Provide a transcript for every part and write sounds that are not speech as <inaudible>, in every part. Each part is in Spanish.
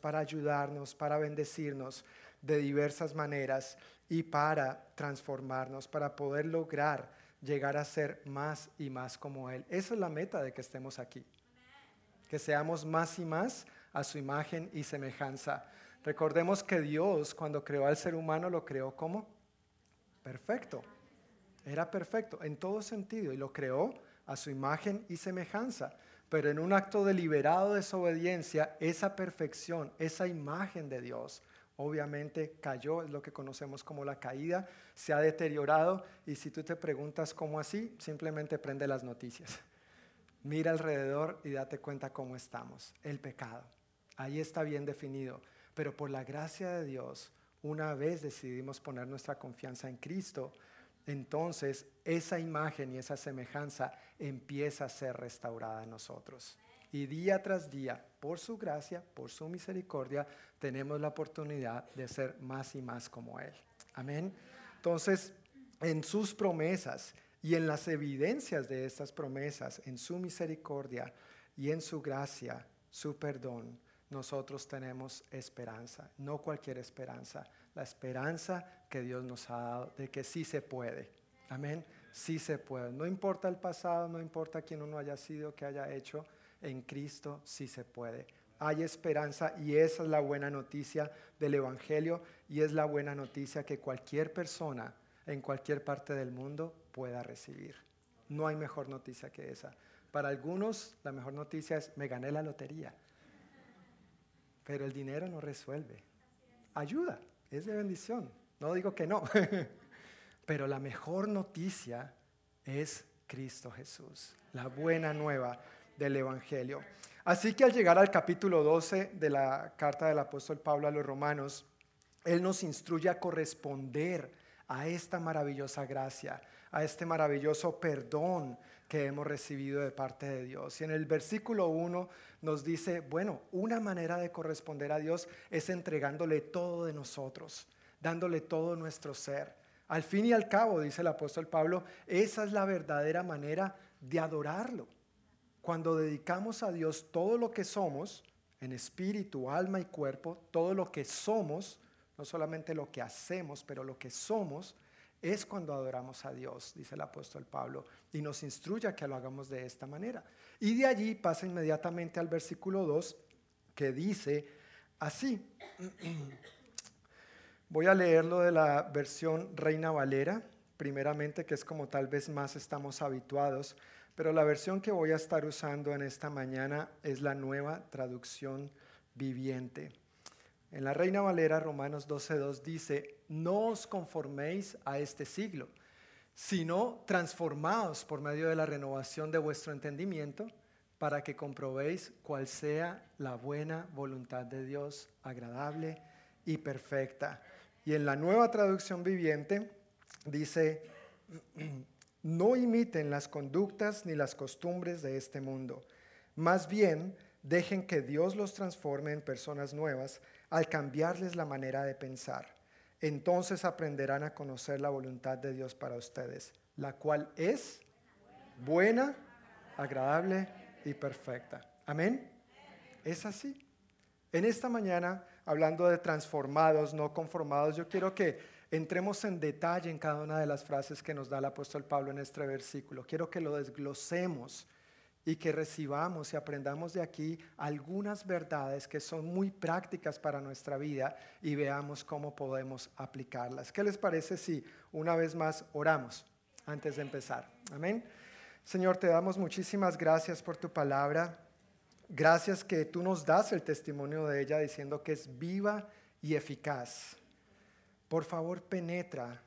para ayudarnos, para bendecirnos de diversas maneras y para transformarnos, para poder lograr llegar a ser más y más como Él. Esa es la meta de que estemos aquí. Que seamos más y más a su imagen y semejanza. Recordemos que Dios cuando creó al ser humano lo creó como perfecto. Era perfecto en todo sentido y lo creó a su imagen y semejanza. Pero en un acto deliberado de desobediencia, esa perfección, esa imagen de Dios, obviamente cayó, es lo que conocemos como la caída, se ha deteriorado y si tú te preguntas cómo así, simplemente prende las noticias. Mira alrededor y date cuenta cómo estamos. El pecado, ahí está bien definido, pero por la gracia de Dios, una vez decidimos poner nuestra confianza en Cristo, entonces esa imagen y esa semejanza empieza a ser restaurada en nosotros. Y día tras día, por su gracia, por su misericordia, tenemos la oportunidad de ser más y más como Él. Amén. Entonces, en sus promesas y en las evidencias de estas promesas, en su misericordia y en su gracia, su perdón, nosotros tenemos esperanza, no cualquier esperanza, la esperanza que Dios nos ha dado de que sí se puede. Amén, sí se puede. No importa el pasado, no importa quién uno haya sido, qué haya hecho, en Cristo sí se puede. Hay esperanza y esa es la buena noticia del Evangelio y es la buena noticia que cualquier persona en cualquier parte del mundo pueda recibir. No hay mejor noticia que esa. Para algunos la mejor noticia es me gané la lotería. Pero el dinero no resuelve. Ayuda, es de bendición. No digo que no. <laughs> Pero la mejor noticia es Cristo Jesús, la buena nueva del Evangelio. Así que al llegar al capítulo 12 de la carta del apóstol Pablo a los romanos, Él nos instruye a corresponder a esta maravillosa gracia, a este maravilloso perdón que hemos recibido de parte de Dios. Y en el versículo 1 nos dice, bueno, una manera de corresponder a Dios es entregándole todo de nosotros, dándole todo nuestro ser. Al fin y al cabo, dice el apóstol Pablo, esa es la verdadera manera de adorarlo. Cuando dedicamos a Dios todo lo que somos, en espíritu, alma y cuerpo, todo lo que somos, no solamente lo que hacemos, pero lo que somos, es cuando adoramos a Dios, dice el apóstol Pablo, y nos instruye que lo hagamos de esta manera. Y de allí pasa inmediatamente al versículo 2, que dice así. <clears throat> Voy a leerlo de la versión Reina Valera, primeramente, que es como tal vez más estamos habituados. Pero la versión que voy a estar usando en esta mañana es la nueva traducción viviente. En la Reina Valera, Romanos 12.2 dice, no os conforméis a este siglo, sino transformaos por medio de la renovación de vuestro entendimiento para que comprobéis cuál sea la buena voluntad de Dios, agradable y perfecta. Y en la nueva traducción viviente dice, <clears throat> no imiten las conductas ni las costumbres de este mundo. Más bien, dejen que Dios los transforme en personas nuevas al cambiarles la manera de pensar. Entonces aprenderán a conocer la voluntad de Dios para ustedes, la cual es buena, agradable y perfecta. Amén. Es así. En esta mañana, hablando de transformados, no conformados, yo quiero que entremos en detalle en cada una de las frases que nos da el apóstol Pablo en este versículo. Quiero que lo desglosemos y que recibamos y aprendamos de aquí algunas verdades que son muy prácticas para nuestra vida y veamos cómo podemos aplicarlas. ¿Qué les parece si una vez más oramos antes de empezar? Amén. Señor, te damos muchísimas gracias por tu palabra. Gracias que tú nos das el testimonio de ella diciendo que es viva y eficaz por favor, penetra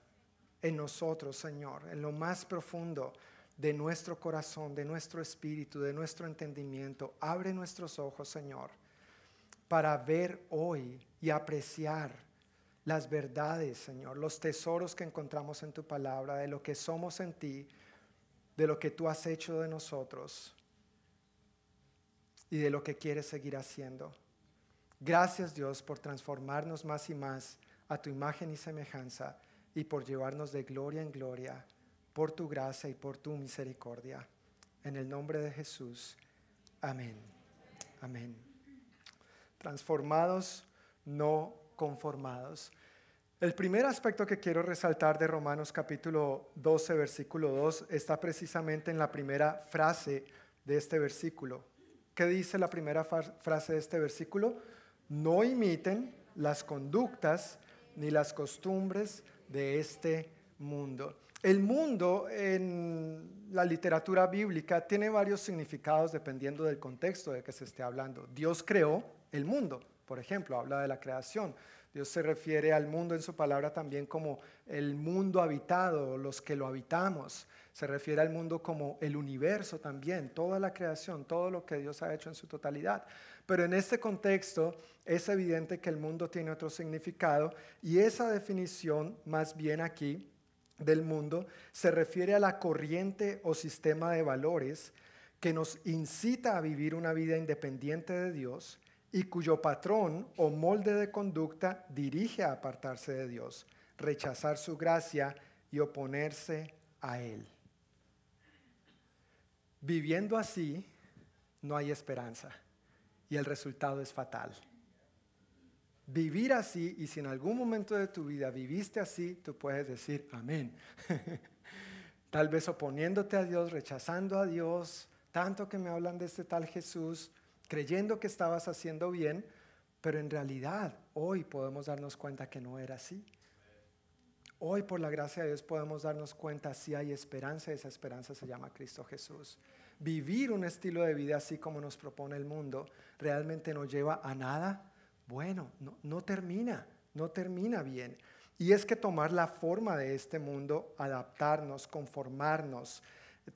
en nosotros, Señor, en lo más profundo de nuestro corazón, de nuestro espíritu, de nuestro entendimiento. Abre nuestros ojos, Señor, para ver hoy y apreciar las verdades, Señor, los tesoros que encontramos en tu palabra, de lo que somos en ti, de lo que tú has hecho de nosotros y de lo que quieres seguir haciendo. Gracias Dios por transformarnos más y más a tu imagen y semejanza y por llevarnos de gloria en gloria, por tu gracia y por tu misericordia. En el nombre de Jesús. Amén. Amén. transformados, no conformados. El primer aspecto que quiero resaltar de Romanos capítulo 12, versículo 2, está precisamente en la primera frase de este versículo. ¿Qué dice la primera frase de este versículo? No imiten las conductas ni las costumbres de este mundo. El mundo en la literatura bíblica tiene varios significados dependiendo del contexto de que se esté hablando. Dios creó el mundo, por ejemplo, habla de la creación. Dios se refiere al mundo en su palabra también como el mundo habitado, los que lo habitamos. Se refiere al mundo como el universo también, toda la creación, todo lo que Dios ha hecho en su totalidad. Pero en este contexto es evidente que el mundo tiene otro significado y esa definición más bien aquí del mundo se refiere a la corriente o sistema de valores que nos incita a vivir una vida independiente de Dios y cuyo patrón o molde de conducta dirige a apartarse de Dios, rechazar su gracia y oponerse a Él. Viviendo así, no hay esperanza y el resultado es fatal. Vivir así, y si en algún momento de tu vida viviste así, tú puedes decir amén. <laughs> tal vez oponiéndote a Dios, rechazando a Dios, tanto que me hablan de este tal Jesús, creyendo que estabas haciendo bien, pero en realidad hoy podemos darnos cuenta que no era así. Hoy por la gracia de Dios podemos darnos cuenta si hay esperanza y esa esperanza se llama Cristo Jesús. Vivir un estilo de vida así como nos propone el mundo realmente no lleva a nada bueno, no, termina, no termina bien. Y es que tomar la forma de este mundo, adaptarnos, conformarnos,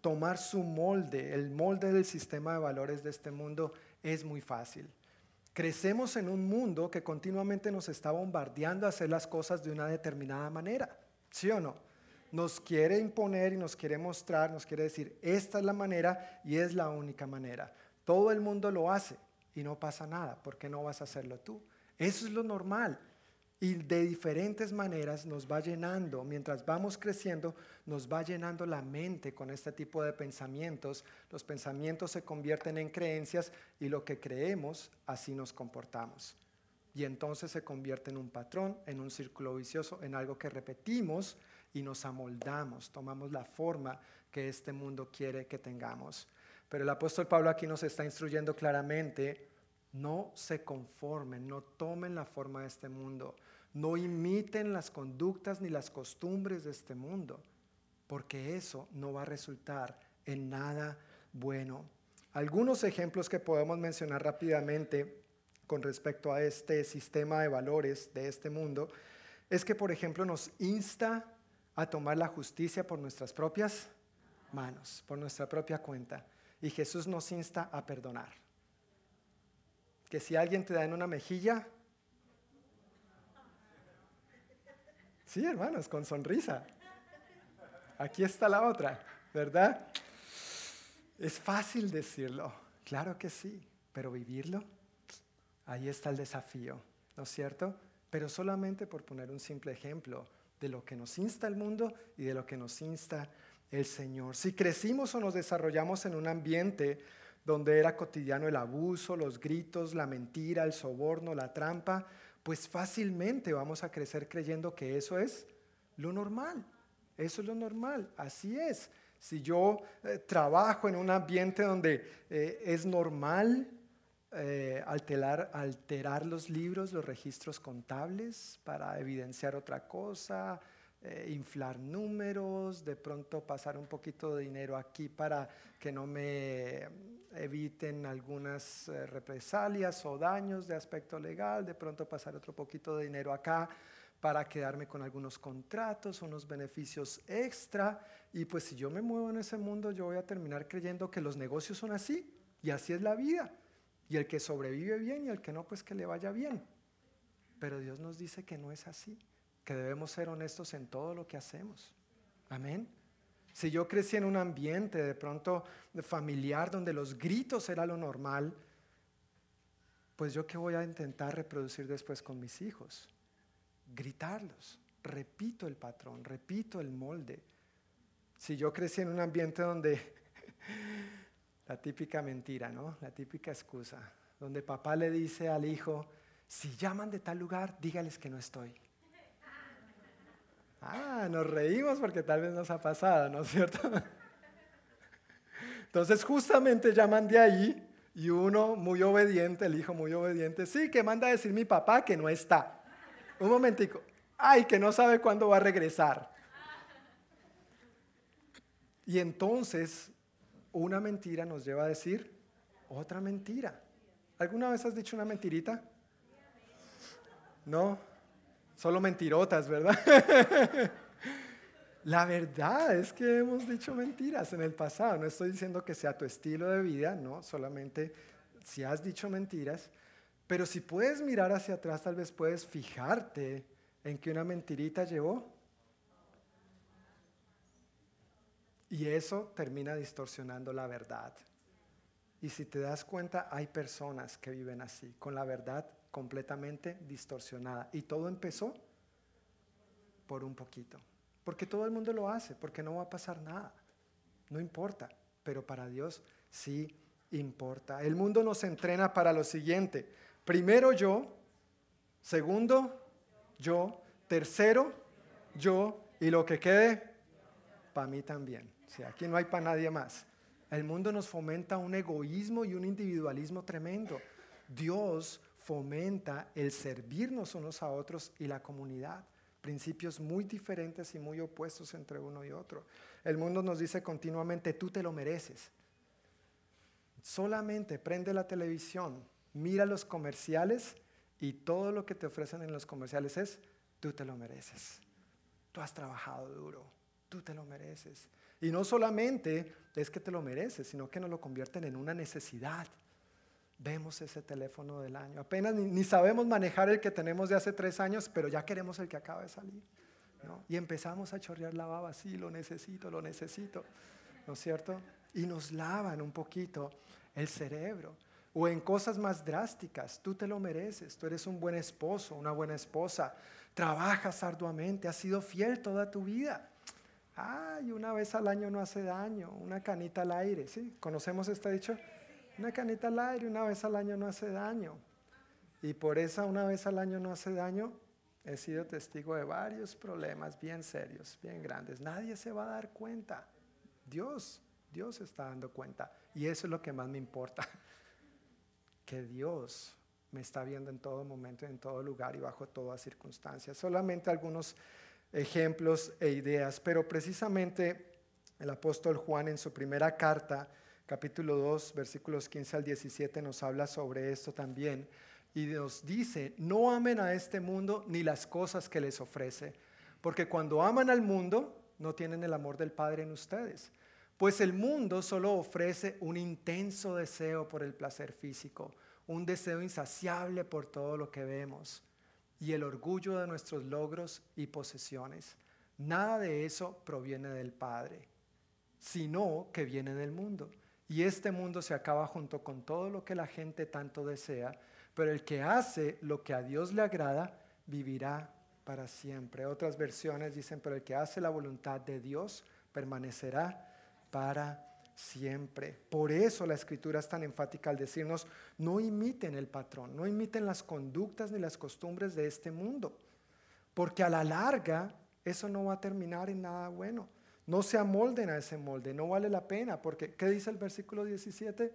tomar su molde, el molde del sistema de valores de este mundo, es muy fácil. Crecemos en un mundo que continuamente nos está bombardeando a hacer las cosas de una determinada manera, ¿sí o no? Nos quiere imponer y nos quiere mostrar, nos quiere decir, esta es la manera y es la única manera. Todo el mundo lo hace y no pasa nada, ¿por qué no vas a hacerlo tú? Eso es lo normal y de diferentes maneras nos va llenando, mientras vamos creciendo, nos va llenando la mente con este tipo de pensamientos. Los pensamientos se convierten en creencias y lo que creemos, así nos comportamos. Y entonces se convierte en un patrón, en un círculo vicioso, en algo que repetimos y nos amoldamos, tomamos la forma que este mundo quiere que tengamos. Pero el apóstol Pablo aquí nos está instruyendo claramente, no se conformen, no tomen la forma de este mundo no imiten las conductas ni las costumbres de este mundo, porque eso no va a resultar en nada bueno. Algunos ejemplos que podemos mencionar rápidamente con respecto a este sistema de valores de este mundo es que, por ejemplo, nos insta a tomar la justicia por nuestras propias manos, por nuestra propia cuenta. Y Jesús nos insta a perdonar. Que si alguien te da en una mejilla, Sí, hermanos, con sonrisa. Aquí está la otra, ¿verdad? Es fácil decirlo, claro que sí, pero vivirlo, ahí está el desafío, ¿no es cierto? Pero solamente por poner un simple ejemplo de lo que nos insta el mundo y de lo que nos insta el Señor. Si crecimos o nos desarrollamos en un ambiente donde era cotidiano el abuso, los gritos, la mentira, el soborno, la trampa, pues fácilmente vamos a crecer creyendo que eso es lo normal. Eso es lo normal, así es. Si yo eh, trabajo en un ambiente donde eh, es normal eh, alterar, alterar los libros, los registros contables para evidenciar otra cosa, inflar números, de pronto pasar un poquito de dinero aquí para que no me eviten algunas eh, represalias o daños de aspecto legal, de pronto pasar otro poquito de dinero acá para quedarme con algunos contratos, unos beneficios extra. Y pues si yo me muevo en ese mundo, yo voy a terminar creyendo que los negocios son así y así es la vida. Y el que sobrevive bien y el que no, pues que le vaya bien. Pero Dios nos dice que no es así, que debemos ser honestos en todo lo que hacemos. Amén. Si yo crecí en un ambiente de pronto familiar donde los gritos era lo normal, pues yo qué voy a intentar reproducir después con mis hijos? Gritarlos. Repito el patrón, repito el molde. Si yo crecí en un ambiente donde <laughs> la típica mentira, ¿no? La típica excusa. donde papá le dice al hijo, si llaman de tal lugar, dígales que no estoy. Ah, nos reímos porque tal vez nos ha pasado, ¿no es cierto? <laughs> Entonces justamente llaman de ahí y uno muy obediente, el hijo muy obediente, sí, que manda a decir mi papá que no está. Un momentico, ay, que no sabe cuándo va a regresar. Y entonces una mentira nos lleva a decir otra mentira. ¿Alguna vez has dicho una mentirita? No, solo mentirotas, ¿verdad? <laughs> La verdad es que hemos dicho mentiras en el pasado. No estoy diciendo que sea tu estilo de vida, no, solamente si has dicho mentiras. Pero si puedes mirar hacia atrás, tal vez puedes fijarte en que una mentirita llevó. Y eso termina distorsionando la verdad. Y si te das cuenta, hay personas que viven así, con la verdad completamente distorsionada. Y todo empezó por un poquito. Porque todo el mundo lo hace, porque no va a pasar nada. No importa, pero para Dios sí importa. El mundo nos entrena para lo siguiente. Primero yo, segundo yo, tercero yo y lo que quede para mí también. Si aquí no hay para nadie más. El mundo nos fomenta un egoísmo y un individualismo tremendo. Dios fomenta el servirnos unos a otros y la comunidad. Principios muy diferentes y muy opuestos entre uno y otro. El mundo nos dice continuamente, tú te lo mereces. Solamente prende la televisión, mira los comerciales y todo lo que te ofrecen en los comerciales es, tú te lo mereces. Tú has trabajado duro, tú te lo mereces. Y no solamente es que te lo mereces, sino que nos lo convierten en una necesidad vemos ese teléfono del año. Apenas ni, sabemos manejar el que tenemos de hace tres años, pero ya queremos el que acaba de salir. Y empezamos a chorrear la baba, sí, lo necesito, lo necesito, ¿no es cierto? Y nos lavan un poquito el cerebro. O en cosas más drásticas, tú te lo mereces, tú eres un buen esposo, una buena esposa, trabajas arduamente, has sido fiel toda tu vida. Ay, una vez al año no hace daño, una canita al aire, ¿sí? ¿Conocemos este dicho? Una canita al aire una vez al año no hace daño. Y por esa una vez al año no hace daño, he sido testigo de varios problemas bien serios, bien grandes. Nadie se va a dar cuenta. Dios, Dios está dando cuenta. Y eso es lo que más me importa. <laughs> Que Dios me está viendo en todo momento, en todo lugar y bajo todas circunstancias. Solamente algunos ejemplos e ideas, pero precisamente el apóstol Juan en su primera carta, capítulo 2, versículos 15 al 17 nos habla sobre esto también y nos dice, no amen a este mundo ni las cosas que les ofrece, porque cuando aman al mundo no tienen el amor del Padre en ustedes, pues el mundo solo ofrece un intenso deseo por el placer físico, un deseo insaciable por todo lo que vemos y el orgullo de nuestros logros y posesiones. Nada de eso proviene del Padre, sino que viene del mundo. Y este mundo se acaba junto con todo lo que la gente tanto desea, pero el que hace lo que a Dios le agrada, vivirá para siempre. Otras versiones dicen, pero el que hace la voluntad de Dios permanecerá para siempre. Por eso la escritura es tan enfática al decirnos, no imiten el patrón, no imiten las conductas ni las costumbres de este mundo, porque a la larga eso no va a terminar en nada bueno. No se amolden a ese molde, no vale la pena, porque ¿qué dice el versículo 17?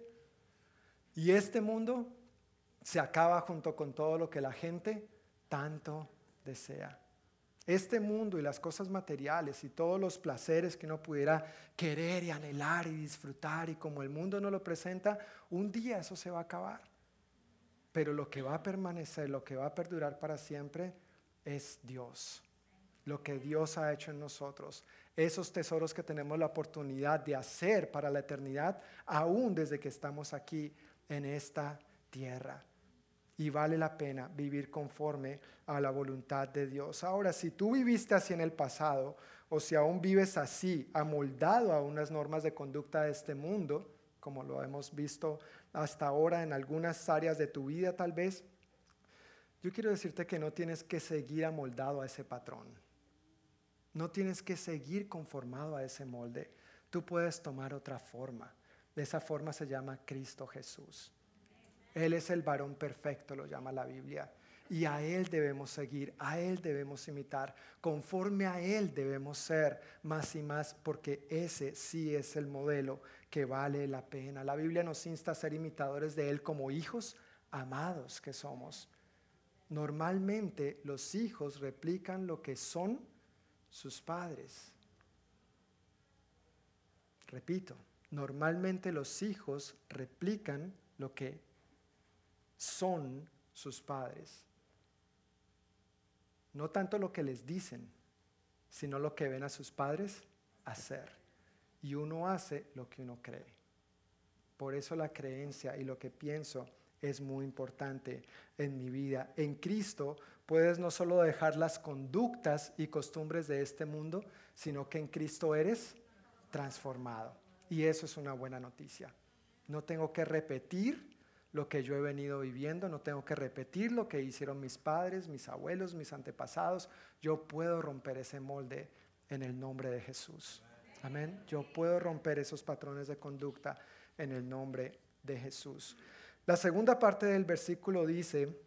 Y este mundo se acaba junto con todo lo que la gente tanto desea. Este mundo y las cosas materiales y todos los placeres que uno pudiera querer y anhelar y disfrutar y como el mundo no lo presenta, un día eso se va a acabar. Pero lo que va a permanecer, lo que va a perdurar para siempre es Dios lo que Dios ha hecho en nosotros, esos tesoros que tenemos la oportunidad de hacer para la eternidad, aún desde que estamos aquí en esta tierra. Y vale la pena vivir conforme a la voluntad de Dios. Ahora, si tú viviste así en el pasado, o si aún vives así, amoldado a unas normas de conducta de este mundo, como lo hemos visto hasta ahora en algunas áreas de tu vida tal vez, yo quiero decirte que no tienes que seguir amoldado a ese patrón. No tienes que seguir conformado a ese molde. Tú puedes tomar otra forma. De esa forma se llama Cristo Jesús. Él es el varón perfecto, lo llama la Biblia. Y a Él debemos seguir, a Él debemos imitar, conforme a Él debemos ser más y más, porque ese sí es el modelo que vale la pena. La Biblia nos insta a ser imitadores de Él como hijos amados que somos. Normalmente los hijos replican lo que son sus padres. Repito, normalmente los hijos replican lo que son sus padres. No tanto lo que les dicen, sino lo que ven a sus padres hacer. Y uno hace lo que uno cree. Por eso la creencia y lo que pienso es muy importante en mi vida. En Cristo puedes no solo dejar las conductas y costumbres de este mundo, sino que en Cristo eres transformado. Y eso es una buena noticia. No tengo que repetir lo que yo he venido viviendo, no tengo que repetir lo que hicieron mis padres, mis abuelos, mis antepasados. Yo puedo romper ese molde en el nombre de Jesús. Amén. Yo puedo romper esos patrones de conducta en el nombre de Jesús. La segunda parte del versículo dice,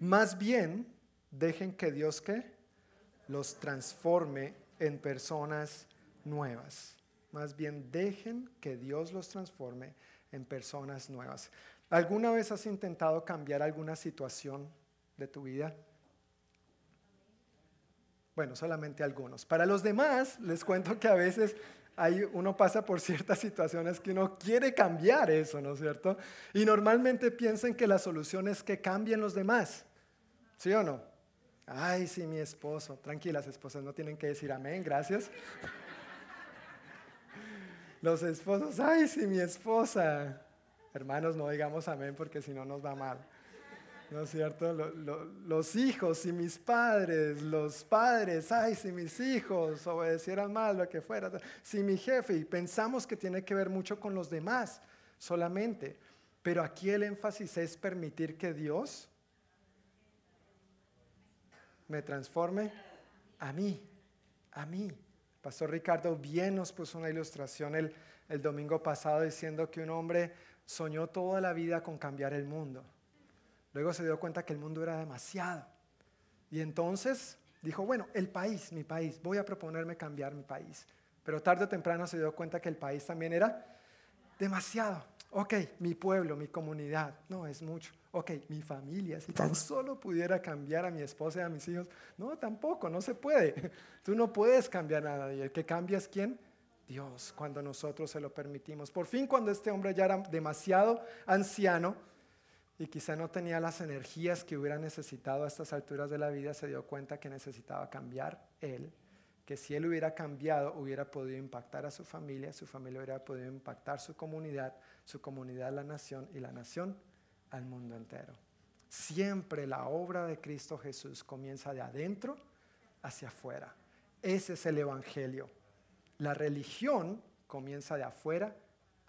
más bien dejen que Dios que los transforme en personas nuevas. Más bien dejen que Dios los transforme en personas nuevas. ¿Alguna vez has intentado cambiar alguna situación de tu vida? Bueno, solamente algunos. Para los demás, les cuento que a veces uno pasa por ciertas situaciones que uno quiere cambiar eso, ¿no es cierto? Y normalmente piensan que la solución es que cambien los demás, ¿sí o no? Ay, sí, mi esposo. Tranquilas, esposas, no tienen que decir amén, gracias. Los esposos, ay, sí, mi esposa. Hermanos, no digamos amén porque si no nos va mal. ¿No es cierto? los hijos y mis padres, los padres, ay, si mis hijos obedecieran mal, lo que fuera, si mi jefe, y pensamos que tiene que ver mucho con los demás solamente, pero aquí el énfasis es permitir que Dios me transforme a mí, a mí. Pastor Ricardo bien nos puso una ilustración el, el domingo pasado diciendo que un hombre soñó toda la vida con cambiar el mundo Luego se dio cuenta que el mundo era demasiado. Y entonces dijo, bueno, el país, mi país, voy a proponerme cambiar mi país. Pero tarde o temprano se dio cuenta que el país también era demasiado. Ok, mi pueblo, mi comunidad, no es mucho. Ok, mi familia, si tan solo pudiera cambiar a mi esposa y a mis hijos. No, tampoco, no se puede. Tú no puedes cambiar a nadie. El que cambia quién? Dios, cuando nosotros se lo permitimos. Por fin, cuando este hombre ya era demasiado anciano, y quizá no tenía las energías que hubiera necesitado a estas alturas de la vida, se dio cuenta que necesitaba cambiar él, que si él hubiera cambiado hubiera podido impactar a su familia, su familia hubiera podido impactar su comunidad, su comunidad la nación y la nación al mundo entero. Siempre la obra de Cristo Jesús comienza de adentro hacia afuera. Ese es el Evangelio. La religión comienza de afuera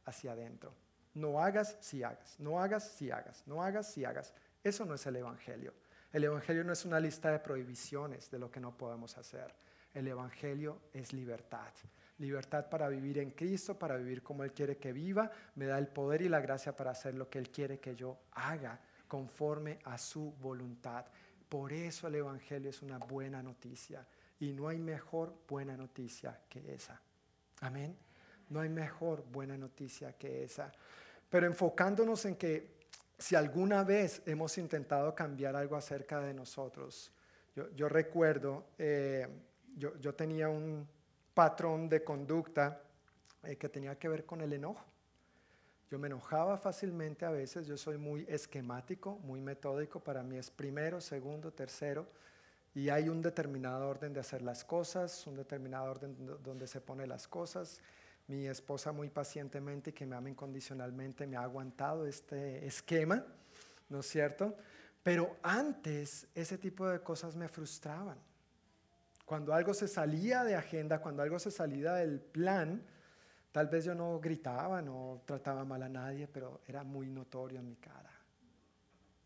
hacia adentro. No hagas si hagas, no hagas si hagas, no hagas si hagas. Eso no es el Evangelio. El Evangelio no es una lista de prohibiciones de lo que no podemos hacer. El Evangelio es libertad. Libertad para vivir en Cristo, para vivir como Él quiere que viva. Me da el poder y la gracia para hacer lo que Él quiere que yo haga conforme a su voluntad. Por eso el Evangelio es una buena noticia. Y no hay mejor buena noticia que esa. Amén. No hay mejor buena noticia que esa. Pero enfocándonos en que si alguna vez hemos intentado cambiar algo acerca de nosotros, yo, recuerdo, eh, yo, tenía un patrón de conducta eh, que tenía que ver con el enojo. Yo me enojaba fácilmente a veces, yo soy muy esquemático, muy metódico, para mí es primero, segundo, tercero, y hay un determinado orden de hacer las cosas, un determinado orden donde se pone las cosas, mi esposa muy pacientemente, que me ama incondicionalmente, me ha aguantado este esquema, ¿no es cierto? Pero antes ese tipo de cosas me frustraban. Cuando algo se salía de agenda, cuando algo se salía del plan, tal vez yo no gritaba, no trataba mal a nadie, pero era muy notorio en mi cara.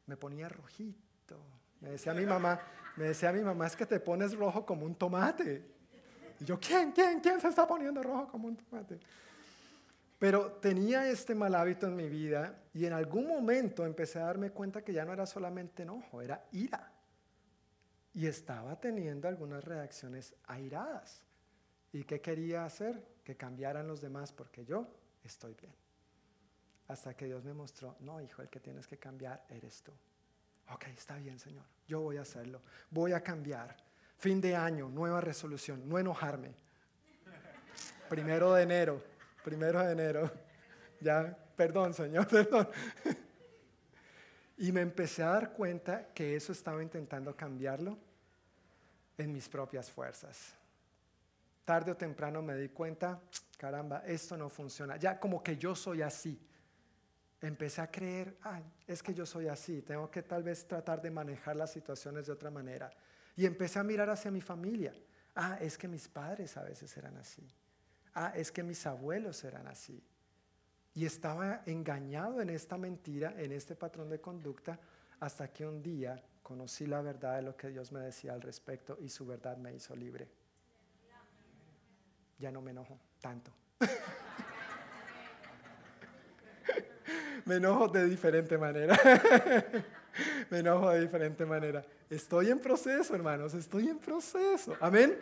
Me ponía rojito. Me decía mi mamá, me decía mi mamá, es que te pones rojo como un tomate. Y yo, ¿quién, quién, quién se está poniendo rojo como un tomate? Pero tenía este mal hábito en mi vida y en algún momento empecé a darme cuenta que ya no era solamente enojo, era ira. Y estaba teniendo algunas reacciones airadas. ¿Y qué quería hacer? Que cambiaran los demás porque yo estoy bien. Hasta que Dios me mostró, no, hijo, el que tienes que cambiar eres tú. Ok, está bien, Señor, yo voy a hacerlo, voy a cambiar. Fin de año, nueva resolución, no enojarme. Primero de enero, primero de enero. Ya, perdón, Señor, <laughs> perdón. Y me empecé a dar cuenta que eso estaba intentando cambiarlo en mis propias fuerzas. Tarde o temprano me di cuenta, caramba, esto no funciona. Ya como que yo soy así. Empecé a creer, ah, es que yo soy así, tengo que tal vez tratar de manejar las situaciones de otra manera. Y empecé a mirar hacia mi familia. Ah, es que mis padres a veces eran así. Ah, es que mis abuelos eran así. Y estaba engañado en esta mentira, en este patrón de conducta, hasta que un día conocí la verdad de lo que Dios me decía al respecto y su verdad me hizo libre. Ya no me enojo tanto. <laughs> me enojo de diferente manera. <laughs> me enojo de diferente manera. Estoy en proceso, hermanos, estoy en proceso. Amén.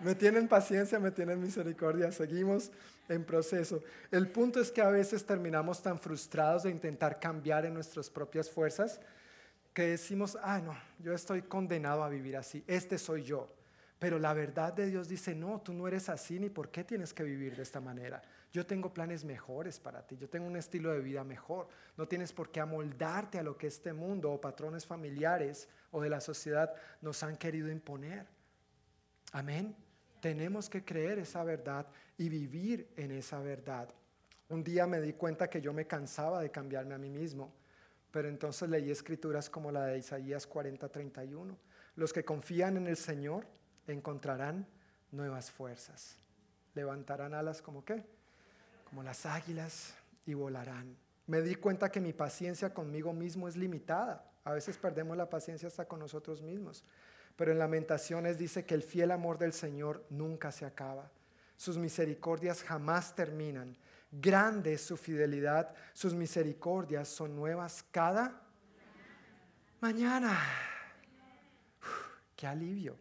Me tienen paciencia, me tienen misericordia, seguimos en proceso. El punto es que a veces terminamos tan frustrados de intentar cambiar en nuestras propias fuerzas que decimos, ah, no, yo estoy condenado a vivir así, este soy yo. Pero la verdad de Dios dice, no, tú no eres así, ni por qué tienes que vivir de esta manera. Yo tengo planes mejores para ti, yo tengo un estilo de vida mejor. No tienes por qué amoldarte a lo que este mundo o patrones familiares o de la sociedad nos han querido imponer. Amén. Tenemos que creer esa verdad y vivir en esa verdad. Un día me di cuenta que yo me cansaba de cambiarme a mí mismo, pero entonces leí escrituras como la de Isaías 40:31. Los que confían en el Señor encontrarán nuevas fuerzas. Levantarán alas como qué? Como las águilas y volarán. Me di cuenta que mi paciencia conmigo mismo es limitada. A veces perdemos la paciencia hasta con nosotros mismos. Pero en Lamentaciones dice que el fiel amor del Señor nunca se acaba. Sus misericordias jamás terminan. Grande es su fidelidad. Sus misericordias son nuevas cada mañana. qué alivio,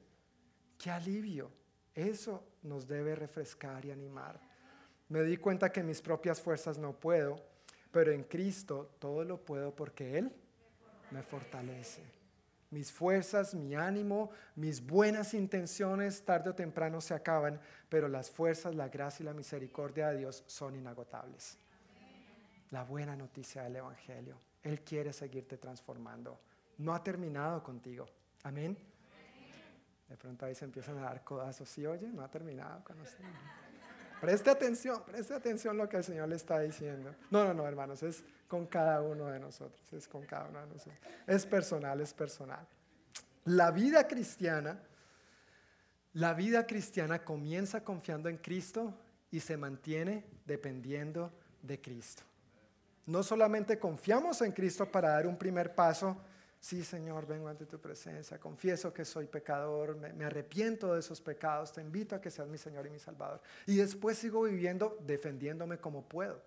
qué alivio. Eso nos debe refrescar y animar. Me di cuenta que mis propias fuerzas no puedo, pero en Cristo todo lo puedo porque Él me fortalece. Mis fuerzas, mi ánimo, mis buenas intenciones tarde o temprano se acaban, pero las fuerzas, la gracia y la misericordia de Dios son inagotables. La buena noticia del Evangelio. Él quiere seguirte transformando. No ha terminado contigo. Amén. De pronto ahí se empiezan a dar codazos. Sí, oye, no ha terminado con usted. Preste atención, preste atención lo que el Señor le está diciendo. No, no, no, hermanos, es con cada uno de nosotros, es con cada uno de nosotros. Es personal, es personal. La vida cristiana, la vida cristiana comienza confiando en Cristo y se mantiene dependiendo de Cristo. No solamente confiamos en Cristo para dar un primer paso, sí Señor, vengo ante tu presencia, confieso que soy pecador, me, arrepiento de esos pecados, te invito a que seas mi Señor y mi Salvador. Y después sigo viviendo defendiéndome como puedo.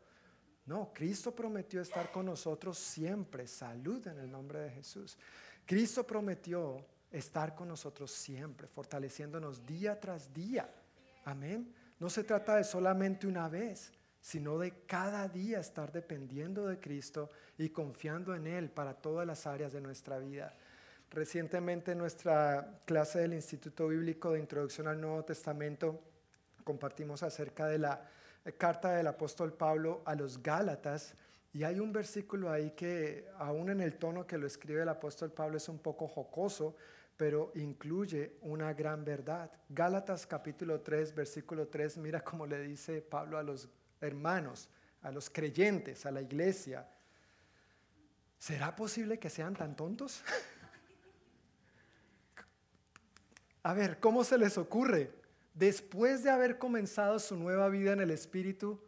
No, Cristo prometió estar con nosotros siempre. Salud en el nombre de Jesús. Cristo prometió estar con nosotros siempre, fortaleciéndonos día tras día. Amén. No se trata de solamente una vez, sino de cada día estar dependiendo de Cristo y confiando en Él para todas las áreas de nuestra vida. Recientemente en nuestra clase del Instituto Bíblico de Introducción al Nuevo Testamento compartimos acerca de la carta del apóstol Pablo a los Gálatas. Y hay un versículo ahí que, aún en el tono que lo escribe el apóstol Pablo, es un poco jocoso, pero incluye una gran verdad. Gálatas capítulo 3, versículo 3, mira cómo le dice Pablo a los hermanos, a los creyentes, a la iglesia. ¿Será posible que sean tan tontos? <laughs> a ver, ¿cómo se les ocurre? después de haber comenzado su nueva vida en el Espíritu,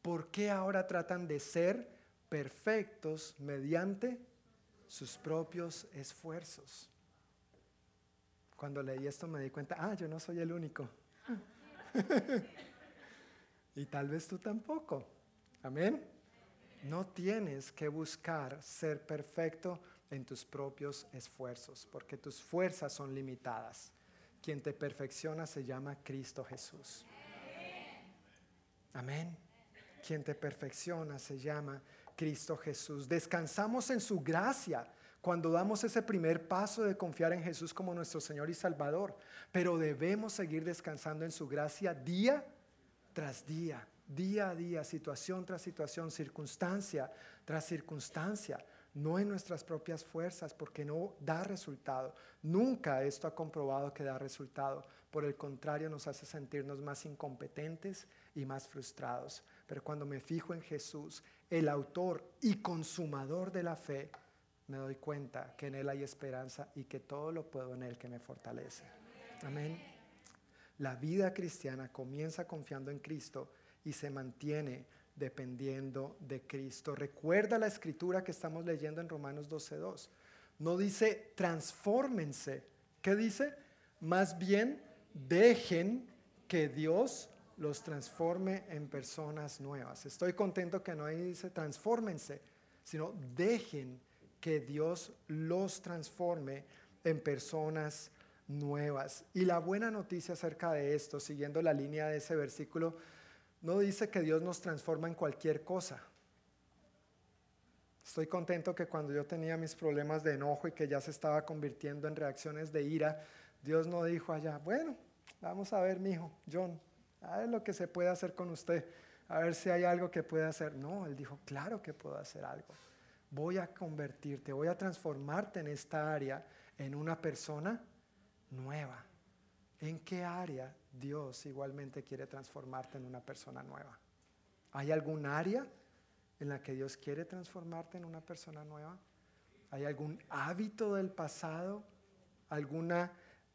¿por qué ahora tratan de ser perfectos mediante sus propios esfuerzos? Cuando leí esto me di cuenta, ah, yo no soy el único. <laughs> y tal vez tú tampoco. Amén. No tienes que buscar ser perfecto en tus propios esfuerzos, porque tus fuerzas son limitadas. Quien te perfecciona se llama Cristo Jesús. Amén. Quien te perfecciona se llama Cristo Jesús. Descansamos en su gracia cuando damos ese primer paso de confiar en Jesús como nuestro Señor y Salvador, pero debemos seguir descansando en su gracia día tras día, día a día, situación tras situación, circunstancia tras circunstancia, no en nuestras propias fuerzas, porque no da resultado. Nunca esto ha comprobado que da resultado. Por el contrario, nos hace sentirnos más incompetentes y más frustrados. Pero cuando me fijo en Jesús, el autor y consumador de la fe, me doy cuenta que en Él hay esperanza y que todo lo puedo en Él que me fortalece. Amén. La vida cristiana comienza confiando en Cristo y se mantiene dependiendo de Cristo. Recuerda la escritura que estamos leyendo en Romanos 12.2. No dice transfórmense. ¿Qué dice? Más bien dejen que Dios los transforme en personas nuevas. Estoy contento que no dice transfórmense, sino dejen que Dios los transforme en personas nuevas. Y la buena noticia acerca de esto, siguiendo la línea de ese versículo, no dice que Dios nos transforma en cualquier cosa. Estoy contento que cuando yo tenía mis problemas de enojo y que ya se estaba convirtiendo en reacciones de ira, Dios no dijo allá, bueno, vamos a ver, mi hijo, John, a ver lo que se puede hacer con usted, a ver si hay algo que puede hacer. No, él dijo, claro que puedo hacer algo. Voy a convertirte, voy a transformarte en esta área en una persona nueva. ¿En qué área Dios igualmente quiere transformarte en una persona nueva? ¿Hay algún área en la que Dios quiere transformarte en una persona nueva? ¿Hay algún hábito del pasado? ¿Alguna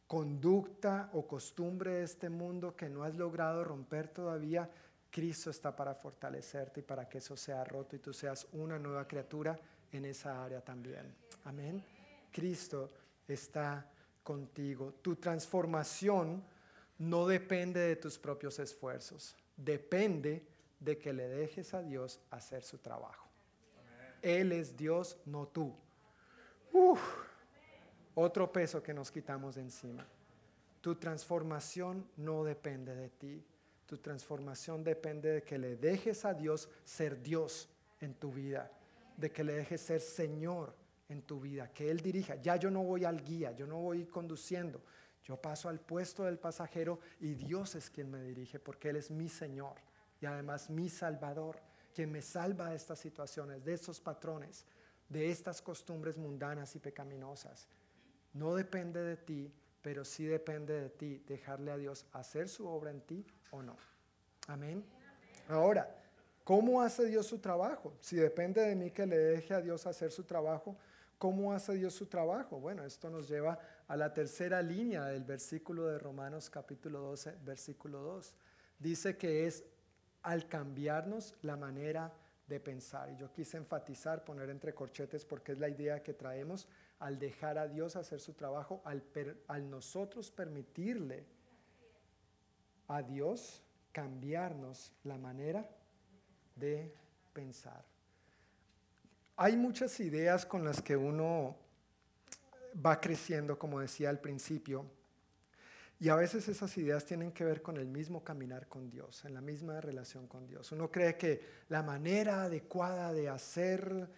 conducta o costumbre de este mundo que no has logrado romper todavía? Cristo está para fortalecerte y para que eso sea roto y tú seas una nueva criatura en esa área también. Amén. Cristo está contigo. Tu transformación no depende de tus propios esfuerzos, depende de que le dejes a Dios hacer su trabajo. Él es Dios, no tú. otro peso que nos quitamos de encima. Tu transformación no depende de ti. Tu transformación depende de que le dejes a Dios ser Dios en tu vida, de que le dejes ser Señor en tu vida, que Él dirija. Ya yo no voy al guía, yo no voy conduciendo, yo paso al puesto del pasajero y Dios es quien me dirige porque Él es mi Señor y además mi Salvador, quien me salva de estas situaciones, de estos patrones, de estas costumbres mundanas y pecaminosas. No depende de ti, pero sí depende de ti dejarle a Dios hacer su obra en ti o no. Amén. Ahora, ¿cómo hace Dios su trabajo? Si depende de mí que le deje a Dios hacer su trabajo, ¿Cómo hace Dios su trabajo? Bueno, esto nos lleva a la tercera línea del versículo de Romanos capítulo 12, versículo 2. Dice que es al cambiarnos la manera de pensar. Y yo quise enfatizar, poner entre corchetes, porque es la idea que traemos al dejar a Dios hacer su trabajo, al, nosotros permitirle a Dios cambiarnos la manera de pensar. Hay muchas ideas con las que uno va creciendo, como decía al principio, y a veces esas ideas tienen que ver con el mismo caminar con Dios, en la misma relación con Dios. Uno cree que la manera adecuada de hacer,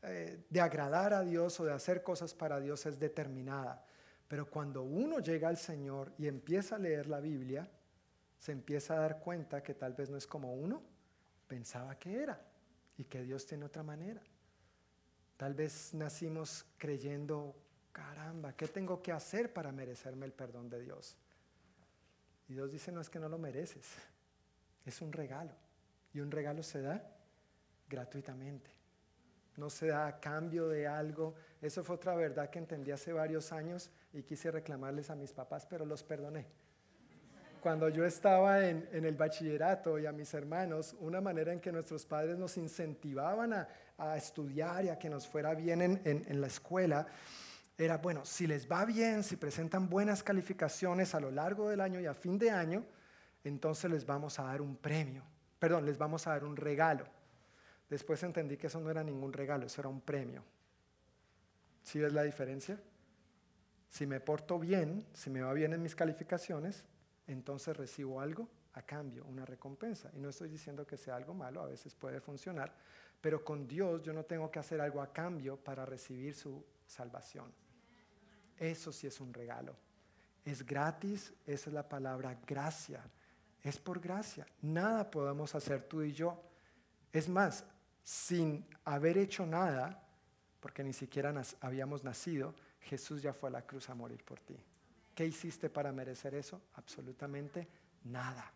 eh, de agradar a Dios o de hacer cosas para Dios es determinada. Pero cuando uno llega al Señor y empieza a leer la Biblia, se empieza a dar cuenta que tal vez no es como uno pensaba que era y que Dios tiene otra manera. Tal vez nacimos creyendo, caramba, ¿qué tengo que hacer para merecerme el perdón de Dios? Y Dios dice, no es que no lo mereces, es un regalo. Y un regalo se da gratuitamente. No se da a cambio de algo. Eso fue otra verdad que entendí hace varios años y quise reclamarles a mis papás, pero los perdoné cuando yo estaba en, el bachillerato y a mis hermanos, una manera en que nuestros padres nos incentivaban a, estudiar y a que nos fuera bien en, en, la escuela, era, bueno, si les va bien, si presentan buenas calificaciones a lo largo del año y a fin de año, entonces les vamos a dar un premio, perdón, les vamos a dar un regalo. Después entendí que eso no era ningún regalo, eso era un premio. ¿Sí ves la diferencia? Si me porto bien, si me va bien en mis calificaciones, entonces recibo algo a cambio, una recompensa. Y no estoy diciendo que sea algo malo, a veces puede funcionar, pero con Dios yo no tengo que hacer algo a cambio para recibir su salvación. Eso sí es un regalo. Es gratis, esa es la palabra gracia. Es por gracia. Nada podemos hacer tú y yo. Es más, sin haber hecho nada, porque ni siquiera habíamos nacido, Jesús ya fue a la cruz a morir por ti. ¿Qué hiciste para merecer eso? Absolutamente nada.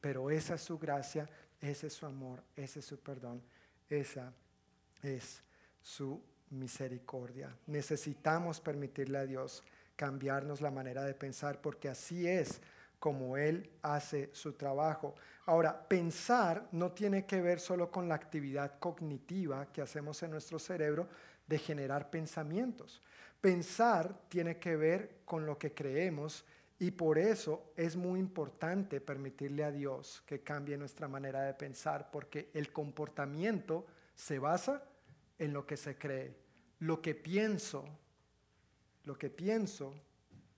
Pero esa es su gracia, ese es su amor, ese es su perdón, esa es su misericordia. Necesitamos permitirle a Dios cambiarnos la manera de pensar porque así es como Él hace su trabajo. Ahora, pensar no tiene que ver solo con la actividad cognitiva que hacemos en nuestro cerebro de generar pensamientos. Pensar tiene que ver con lo que creemos y por eso es muy importante permitirle a Dios que cambie nuestra manera de pensar, porque el comportamiento se basa en lo que se cree. Lo que pienso, lo que pienso,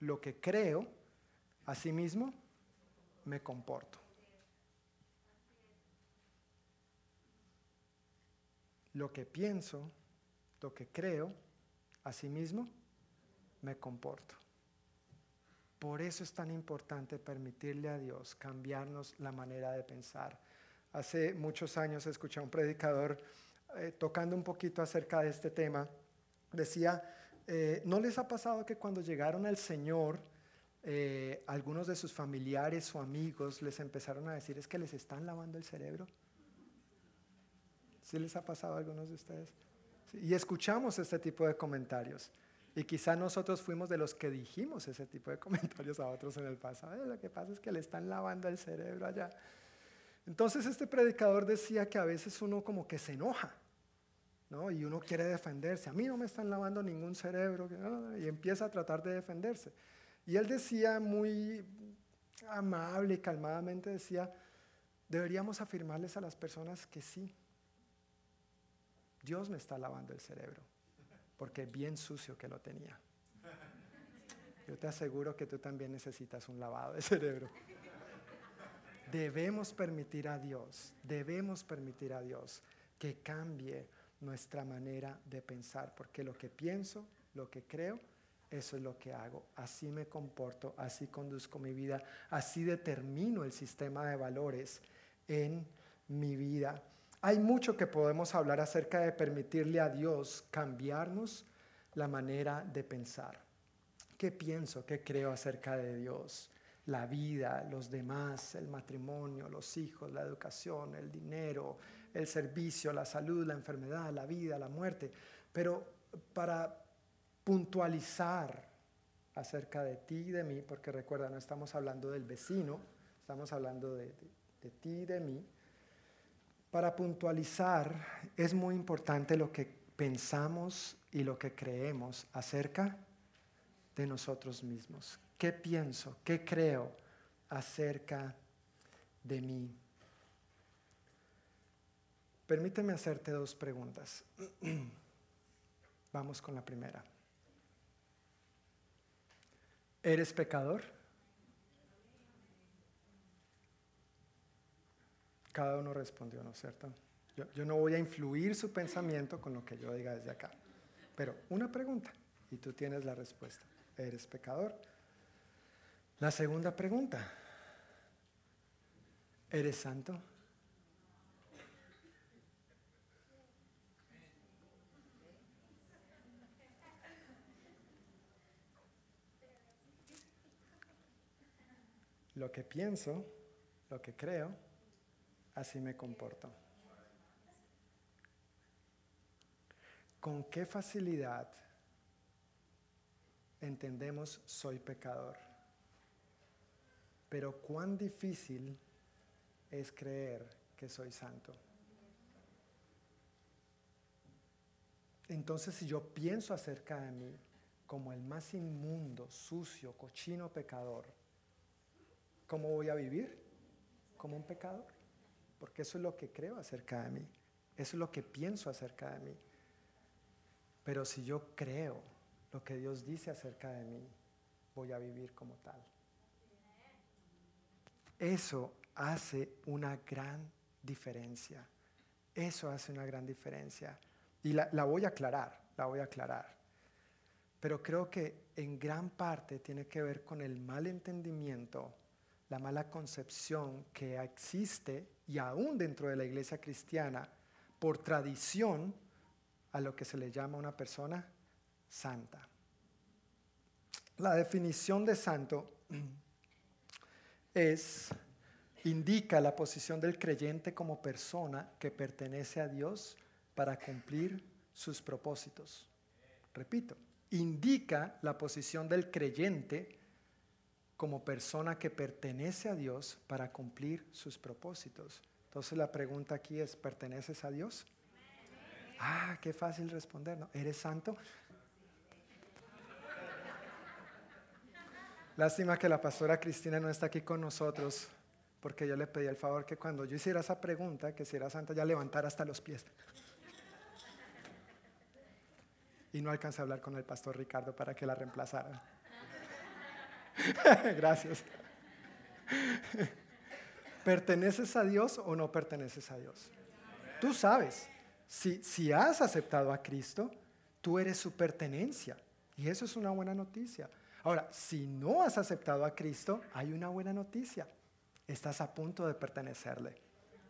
lo que creo, asimismo me comporto. Lo que pienso, lo que creo, asimismo me comporto. Por eso es tan importante permitirle a Dios cambiarnos la manera de pensar. Hace muchos años escuché a un predicador eh, tocando un poquito acerca de este tema. Decía, eh, ¿no les ha pasado que cuando llegaron al Señor, eh, algunos de sus familiares o amigos les empezaron a decir, es que les están lavando el cerebro? ¿Sí les ha pasado a algunos de ustedes? Y escuchamos este tipo de comentarios. Y quizá nosotros fuimos de los que dijimos ese tipo de <laughs> comentarios a otros en el pasado. Lo que pasa es que le están lavando el cerebro allá. Entonces este predicador decía que a veces uno como que se enoja, ¿no? Y uno quiere defenderse. A mí no me están lavando ningún cerebro. Y empieza a tratar de defenderse. Y él decía muy amable y calmadamente, decía, deberíamos afirmarles a las personas que sí, Dios me está lavando el cerebro porque bien sucio que lo tenía. Yo te aseguro que tú también necesitas un lavado de cerebro. Debemos permitir a Dios, debemos permitir a Dios que cambie nuestra manera de pensar, porque lo que pienso, lo que creo, eso es lo que hago. Así me comporto, así conduzco mi vida, así determino el sistema de valores en mi vida. Hay mucho que podemos hablar acerca de permitirle a Dios cambiarnos la manera de pensar. ¿Qué pienso, qué creo acerca de Dios? La vida, los demás, el matrimonio, los hijos, la educación, el dinero, el servicio, la salud, la enfermedad, la vida, la muerte. Pero para puntualizar acerca de ti y de mí, porque recuerda, no estamos hablando del vecino, estamos hablando de, ti y de mí para puntualizar, es muy importante lo que pensamos y lo que creemos acerca de nosotros mismos. ¿Qué pienso? ¿Qué creo acerca de mí? Permíteme hacerte dos preguntas. <clears throat> Vamos con la primera. ¿Eres pecador? Cada uno respondió, ¿no es cierto? Yo, no voy a influir su pensamiento con lo que yo diga desde acá. Pero una pregunta y tú tienes la respuesta. ¿Eres pecador? La segunda pregunta. ¿Eres santo? Lo que pienso, lo que creo, así me comporto. ¿Con qué facilidad entendemos soy pecador? Pero cuán difícil es creer que soy santo. Entonces si yo pienso acerca de mí como el más inmundo, sucio, cochino pecador, ¿cómo voy a vivir? Como un pecador porque eso es lo que creo acerca de mí. eso es lo que pienso acerca de mí. Pero si yo creo lo que Dios dice acerca de mí, voy a vivir como tal. Eso hace una gran diferencia. Eso hace una gran diferencia. Y la, voy a aclarar, la voy a aclarar. Pero creo que en gran parte tiene que ver con el mal entendimiento, la mala concepción que existe y aún dentro de la iglesia cristiana, por tradición, a lo que se le llama una persona santa. La definición de santo <clears throat> es indica la posición del creyente como persona que pertenece a Dios para cumplir sus propósitos. Repito, indica la posición del creyente como persona que pertenece a Dios para cumplir sus propósitos. Entonces la pregunta aquí es, ¿perteneces a Dios? Ah, qué fácil responder, ¿no? ¿Eres santo? Lástima que la pastora Cristina no está aquí con nosotros, porque yo le pedí el favor que cuando yo hiciera esa pregunta, que si era santa, ya levantara hasta los pies. Y no alcancé a hablar con el pastor Ricardo para que la reemplazara. <laughs> Gracias. ¿Perteneces a Dios o no perteneces a Dios? Tú sabes, si, si has aceptado a Cristo, tú eres su pertenencia. Y eso es una buena noticia. Ahora, si no has aceptado a Cristo, hay una buena noticia. Estás a punto de pertenecerle.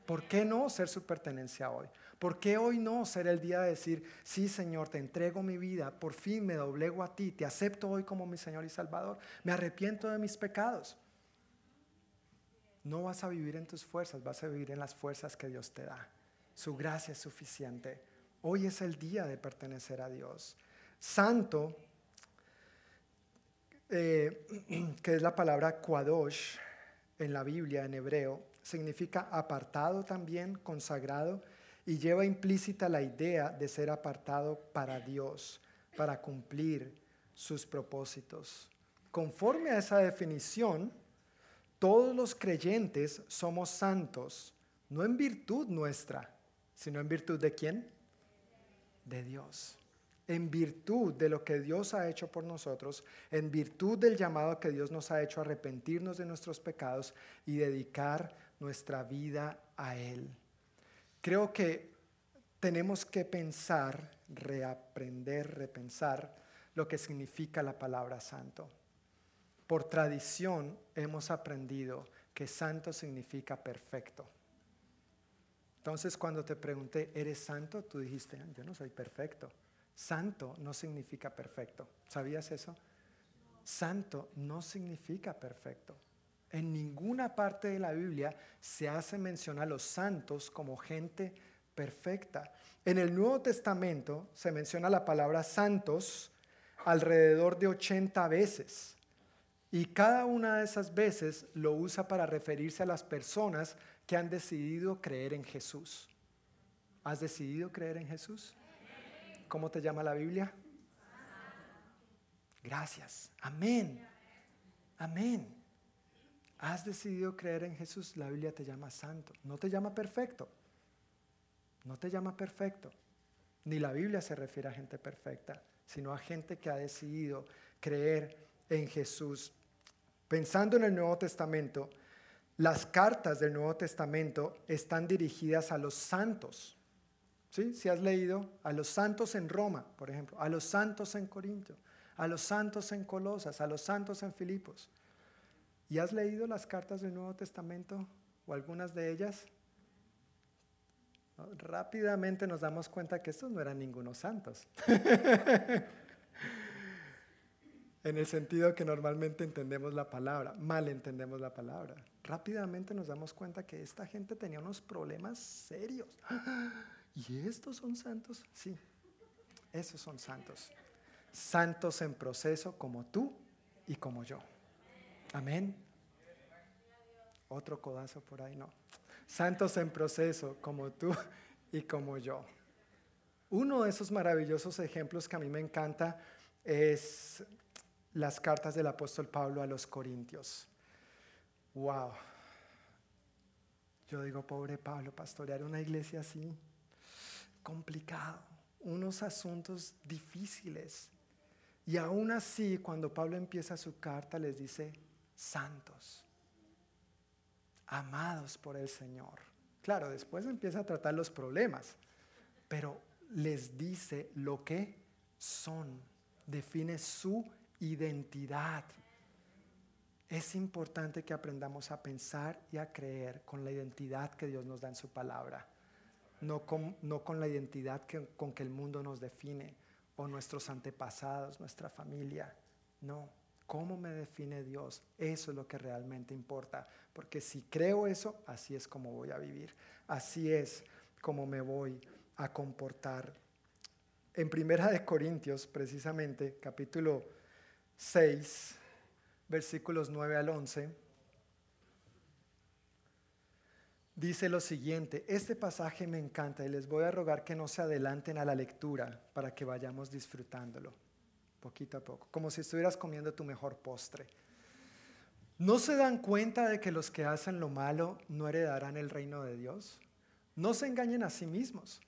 ¿Por qué no ser su pertenencia hoy? ¿Por qué hoy no ser el día de decir, sí Señor, te entrego mi vida, por fin me doblego a ti, te acepto hoy como mi Señor y Salvador, me arrepiento de mis pecados? No vas a vivir en tus fuerzas, vas a vivir en las fuerzas que Dios te da. Su gracia es suficiente. Hoy es el día de pertenecer a Dios. Santo eh, <clears throat> que es la palabra Kwadosh en la Biblia en hebreo, significa apartado también, consagrado, y lleva implícita la idea de ser apartado para Dios, para cumplir sus propósitos. Conforme a esa definición, todos los creyentes somos santos, no en virtud nuestra, sino en virtud de quién? De Dios en virtud de lo que Dios ha hecho por nosotros, en virtud del llamado que Dios nos ha hecho a arrepentirnos de nuestros pecados y dedicar nuestra vida a Él. Creo que tenemos que pensar, reaprender, repensar lo que significa la palabra santo. Por tradición hemos aprendido que santo significa perfecto. Entonces cuando te pregunté, ¿eres santo? Tú dijiste, yo no soy perfecto. Santo no significa perfecto. ¿Sabías eso? Santo no significa perfecto. En ninguna parte de la Biblia se hace mención a los santos como gente perfecta. En el Nuevo Testamento se menciona la palabra santos alrededor de 80 veces. Y cada una de esas veces lo usa para referirse a las personas que han decidido creer en Jesús. ¿Has decidido creer en Jesús? ¿Cómo te llama la Biblia? Gracias. Amén. Amén. Has decidido creer en Jesús, la Biblia te llama santo. No te llama perfecto. No te llama perfecto. Ni la Biblia se refiere a gente perfecta, sino a gente que ha decidido creer en Jesús. Pensando en el Nuevo Testamento, las cartas del Nuevo Testamento están dirigidas a los santos. Si has leído a los santos en Roma, por ejemplo, a los santos en Corinto, a los santos en Colosas, a los santos en Filipos. ¿Y has leído las cartas del Nuevo Testamento o algunas de ellas? Rápidamente nos damos cuenta que estos no eran ningunos santos. <laughs> en el sentido que normalmente entendemos la palabra, mal entendemos la palabra. Rápidamente nos damos cuenta que esta gente tenía unos problemas serios. <gasps> ¿Y estos son santos? Sí, esos son santos. Santos en proceso como tú y como yo. Amén. Otro codazo por ahí, no. Santos en proceso como tú <laughs> y como yo. Uno de esos maravillosos ejemplos que a mí me encanta es las cartas del apóstol Pablo a los Corintios. Wow. Yo digo, pobre Pablo, pastorear una iglesia así complicado, unos asuntos difíciles. Y aún así, cuando Pablo empieza su carta, les dice, santos, amados por el Señor. Claro, después empieza a tratar los problemas, pero les dice lo que son, define su identidad. Es importante que aprendamos a pensar y a creer con la identidad que Dios nos da en su palabra, no con, la identidad con que el mundo nos define o nuestros antepasados, nuestra familia. No, ¿cómo me define Dios? Eso es lo que realmente importa, porque si creo eso, así es como voy a vivir, así es como me voy a comportar. En Primera de Corintios, precisamente, capítulo 6, versículos 9 al 11, dice lo siguiente, este pasaje me encanta y les voy a rogar que no se adelanten a la lectura para que vayamos disfrutándolo, poquito a poco, como si estuvieras comiendo tu mejor postre. ¿No se dan cuenta de que los que hacen lo malo no heredarán el reino de Dios? No se engañen a sí mismos.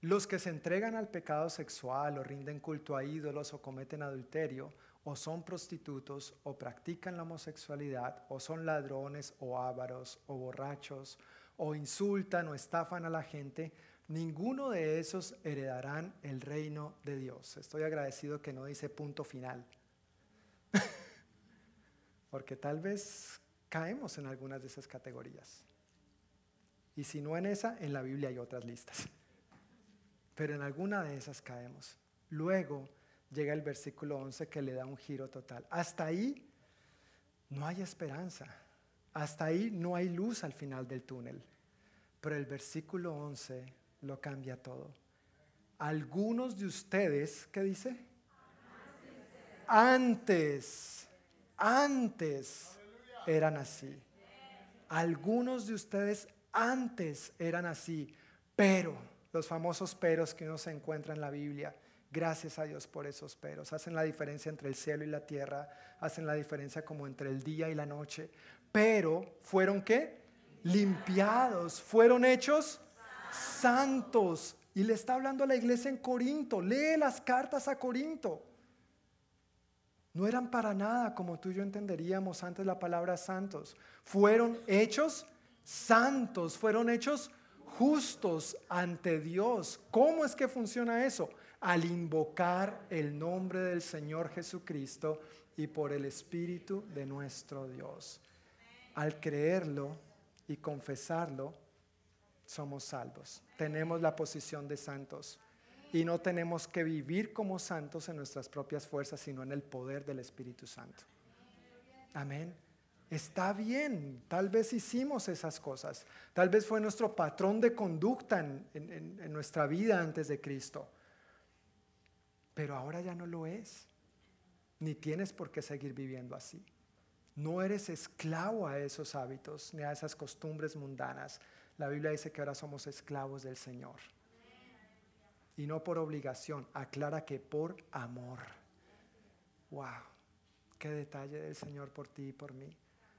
Los que se entregan al pecado sexual o rinden culto a ídolos o cometen adulterio, o son prostitutos, o practican la homosexualidad, o son ladrones, o ávaros, o borrachos, o insultan o estafan a la gente, ninguno de esos heredarán el reino de Dios. Estoy agradecido que no dice punto final, <laughs> porque tal vez caemos en algunas de esas categorías. Y si no en esa, en la Biblia hay otras listas. <laughs> Pero en alguna de esas caemos. Luego, llega el versículo 11 que le da un giro total. Hasta ahí no hay esperanza. Hasta ahí no hay luz al final del túnel. Pero el versículo 11 lo cambia todo. Algunos de ustedes, ¿qué dice? Antes, antes eran así. Algunos de ustedes antes eran así, pero los famosos peros que uno se encuentra en la Biblia, Gracias a Dios por esos peros. Hacen la diferencia entre el cielo y la tierra. Hacen la diferencia como entre el día y la noche. Pero fueron qué? Limpiados. Fueron hechos santos. Y le está hablando a la iglesia en Corinto. Lee las cartas a Corinto. No eran para nada como tú y yo entenderíamos antes la palabra santos. Fueron hechos santos. Fueron hechos justos ante Dios. ¿Cómo es que funciona eso? al invocar el nombre del Señor Jesucristo y por el Espíritu de nuestro Dios. Al creerlo y confesarlo, somos salvos. Tenemos la posición de santos y no tenemos que vivir como santos en nuestras propias fuerzas, sino en el poder del Espíritu Santo. Amén. Está bien, tal vez hicimos esas cosas, tal vez fue nuestro patrón de conducta en, nuestra vida antes de Cristo pero ahora ya no lo es. Ni tienes por qué seguir viviendo así. No eres esclavo a esos hábitos ni a esas costumbres mundanas. La Biblia dice que ahora somos esclavos del Señor. Y no por obligación, aclara que por amor. Wow, qué detalle del Señor por ti y por mí.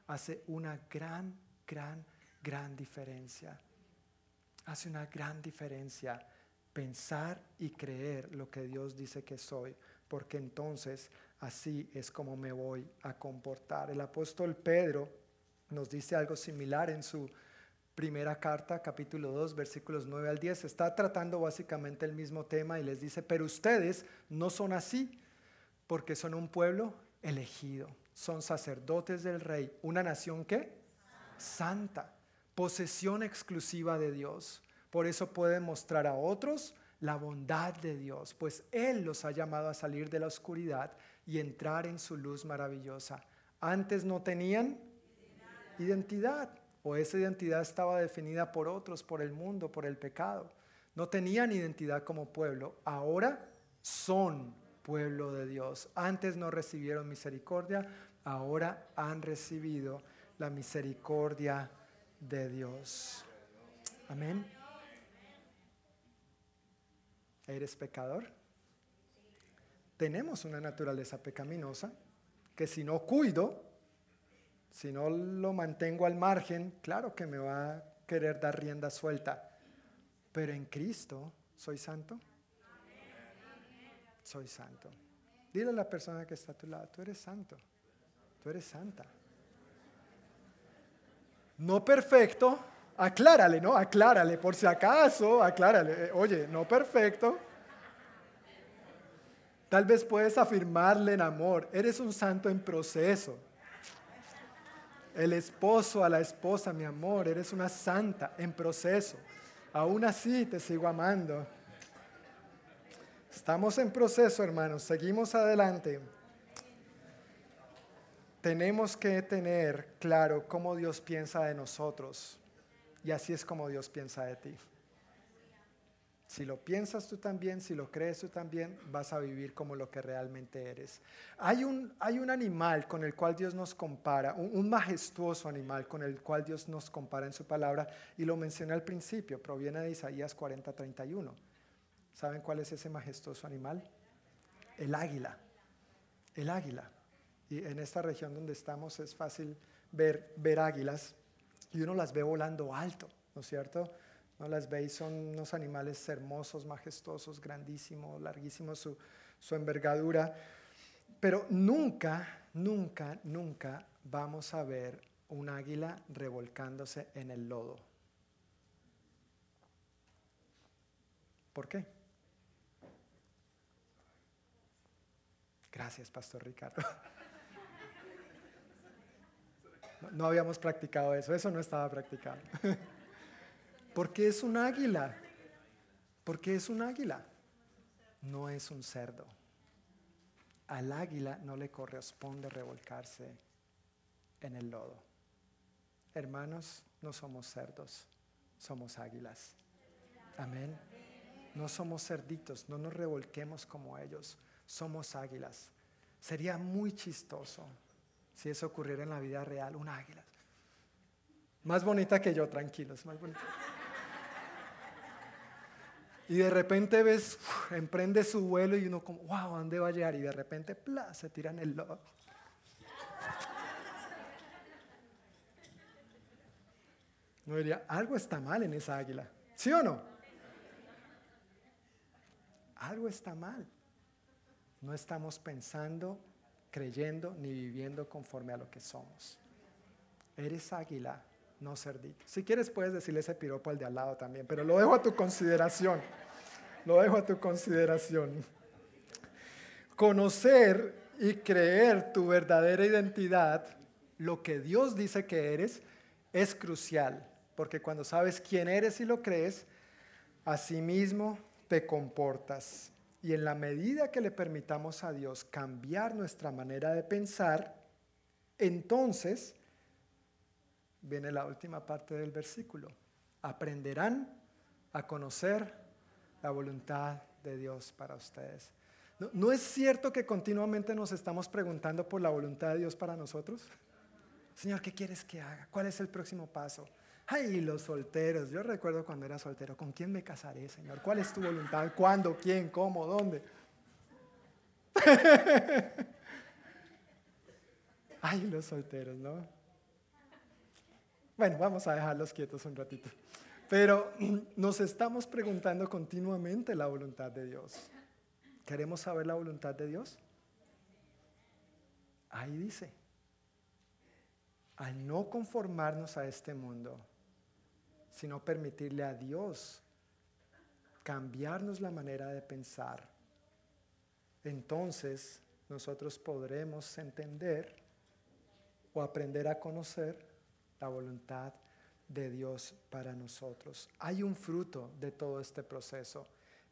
Hace una gran, gran, gran diferencia. Hace una gran diferencia pensar y creer lo que Dios dice que soy, porque entonces así es como me voy a comportar. El apóstol Pedro nos dice algo similar en su primera carta, capítulo 2, versículos 9 al 10. Está tratando básicamente el mismo tema y les dice, pero ustedes no son así, porque son un pueblo elegido, son sacerdotes del rey, una nación que santa, posesión exclusiva de Dios. Por eso pueden mostrar a otros la bondad de Dios, pues Él los ha llamado a salir de la oscuridad y entrar en su luz maravillosa. Antes no tenían identidad, o esa identidad estaba definida por otros, por el mundo, por el pecado. No tenían identidad como pueblo, ahora son pueblo de Dios. Antes no recibieron misericordia, ahora han recibido la misericordia de Dios. Amén. ¿Eres pecador? Tenemos una naturaleza pecaminosa que si no cuido, si no lo mantengo al margen, claro que me va a querer dar rienda suelta. Pero en Cristo ¿Soy santo? Soy santo. Dile a la persona que está a tu lado, tú eres santo, tú eres santa. No perfecto, aclárale, ¿no? Aclárale, por si acaso, aclárale. Oye, no perfecto. Tal vez puedes afirmarle en amor, eres un santo en proceso. El esposo a la esposa, mi amor, eres una santa en proceso. Aún así te sigo amando. Estamos en proceso, hermanos. Seguimos adelante. Tenemos que tener claro cómo Dios piensa de nosotros. Y así es como Dios piensa de ti. Si lo piensas tú también, si lo crees tú también, vas a vivir como lo que realmente eres. Hay un, hay un animal con el cual Dios nos compara, un, majestuoso animal con el cual Dios nos compara en su palabra, y lo mencioné al principio, proviene de Isaías 40, 31. ¿Saben cuál es ese majestuoso animal? El águila. El águila. Y en esta región donde estamos es fácil ver, ver águilas y uno las ve volando alto, ¿no es cierto? No las veis, son unos animales hermosos, majestuosos, grandísimos, larguísimos su, envergadura. Pero nunca, nunca, nunca vamos a ver un águila revolcándose en el lodo. ¿Por qué? Gracias, Pastor Ricardo. <laughs> No habíamos practicado eso, eso no estaba practicado. <laughs> Porque es un águila. Porque es un águila. No es un cerdo. Al águila no le corresponde revolcarse en el lodo. Hermanos, no somos cerdos, somos águilas. Amén. No somos cerditos, no nos revolquemos como ellos, somos águilas. Sería muy chistoso si eso ocurriera en la vida real, un águila. Más bonita que yo, tranquilos, más bonita. Y de repente ves, emprende su vuelo y uno como, wow, dónde va a llegar? Y de repente, ¡pla! se tira en el lodo. No diría, algo está mal en esa águila. ¿Sí o no? Algo está mal. No estamos pensando, creyendo ni viviendo conforme a lo que somos. Eres águila no cerdito. Si quieres puedes decirle ese piropo al de al lado también, pero lo dejo a tu consideración. Lo dejo a tu consideración. Conocer y creer tu verdadera identidad, lo que Dios dice que eres, es crucial, porque cuando sabes quién eres y lo crees, asimismo te comportas. Y en la medida que le permitamos a Dios cambiar nuestra manera de pensar, entonces viene la última parte del versículo. Aprenderán a conocer la voluntad de Dios para ustedes. ¿No, es cierto que continuamente nos estamos preguntando por la voluntad de Dios para nosotros? Señor, ¿qué quieres que haga? ¿Cuál es el próximo paso? Ay, los solteros. Yo recuerdo cuando era soltero, ¿con quién me casaré, Señor? ¿Cuál es tu voluntad? ¿Cuándo? ¿Quién? ¿Cómo? ¿Dónde? <laughs> Ay, los solteros, ¿no? Bueno, vamos a dejarlos quietos un ratito. Pero <clears throat> nos estamos preguntando continuamente la voluntad de Dios. ¿Queremos saber la voluntad de Dios? Ahí dice, al no conformarnos a este mundo, sino permitirle a Dios cambiarnos la manera de pensar, entonces nosotros podremos entender o aprender a conocer la voluntad de Dios para nosotros. Hay un fruto de todo este proceso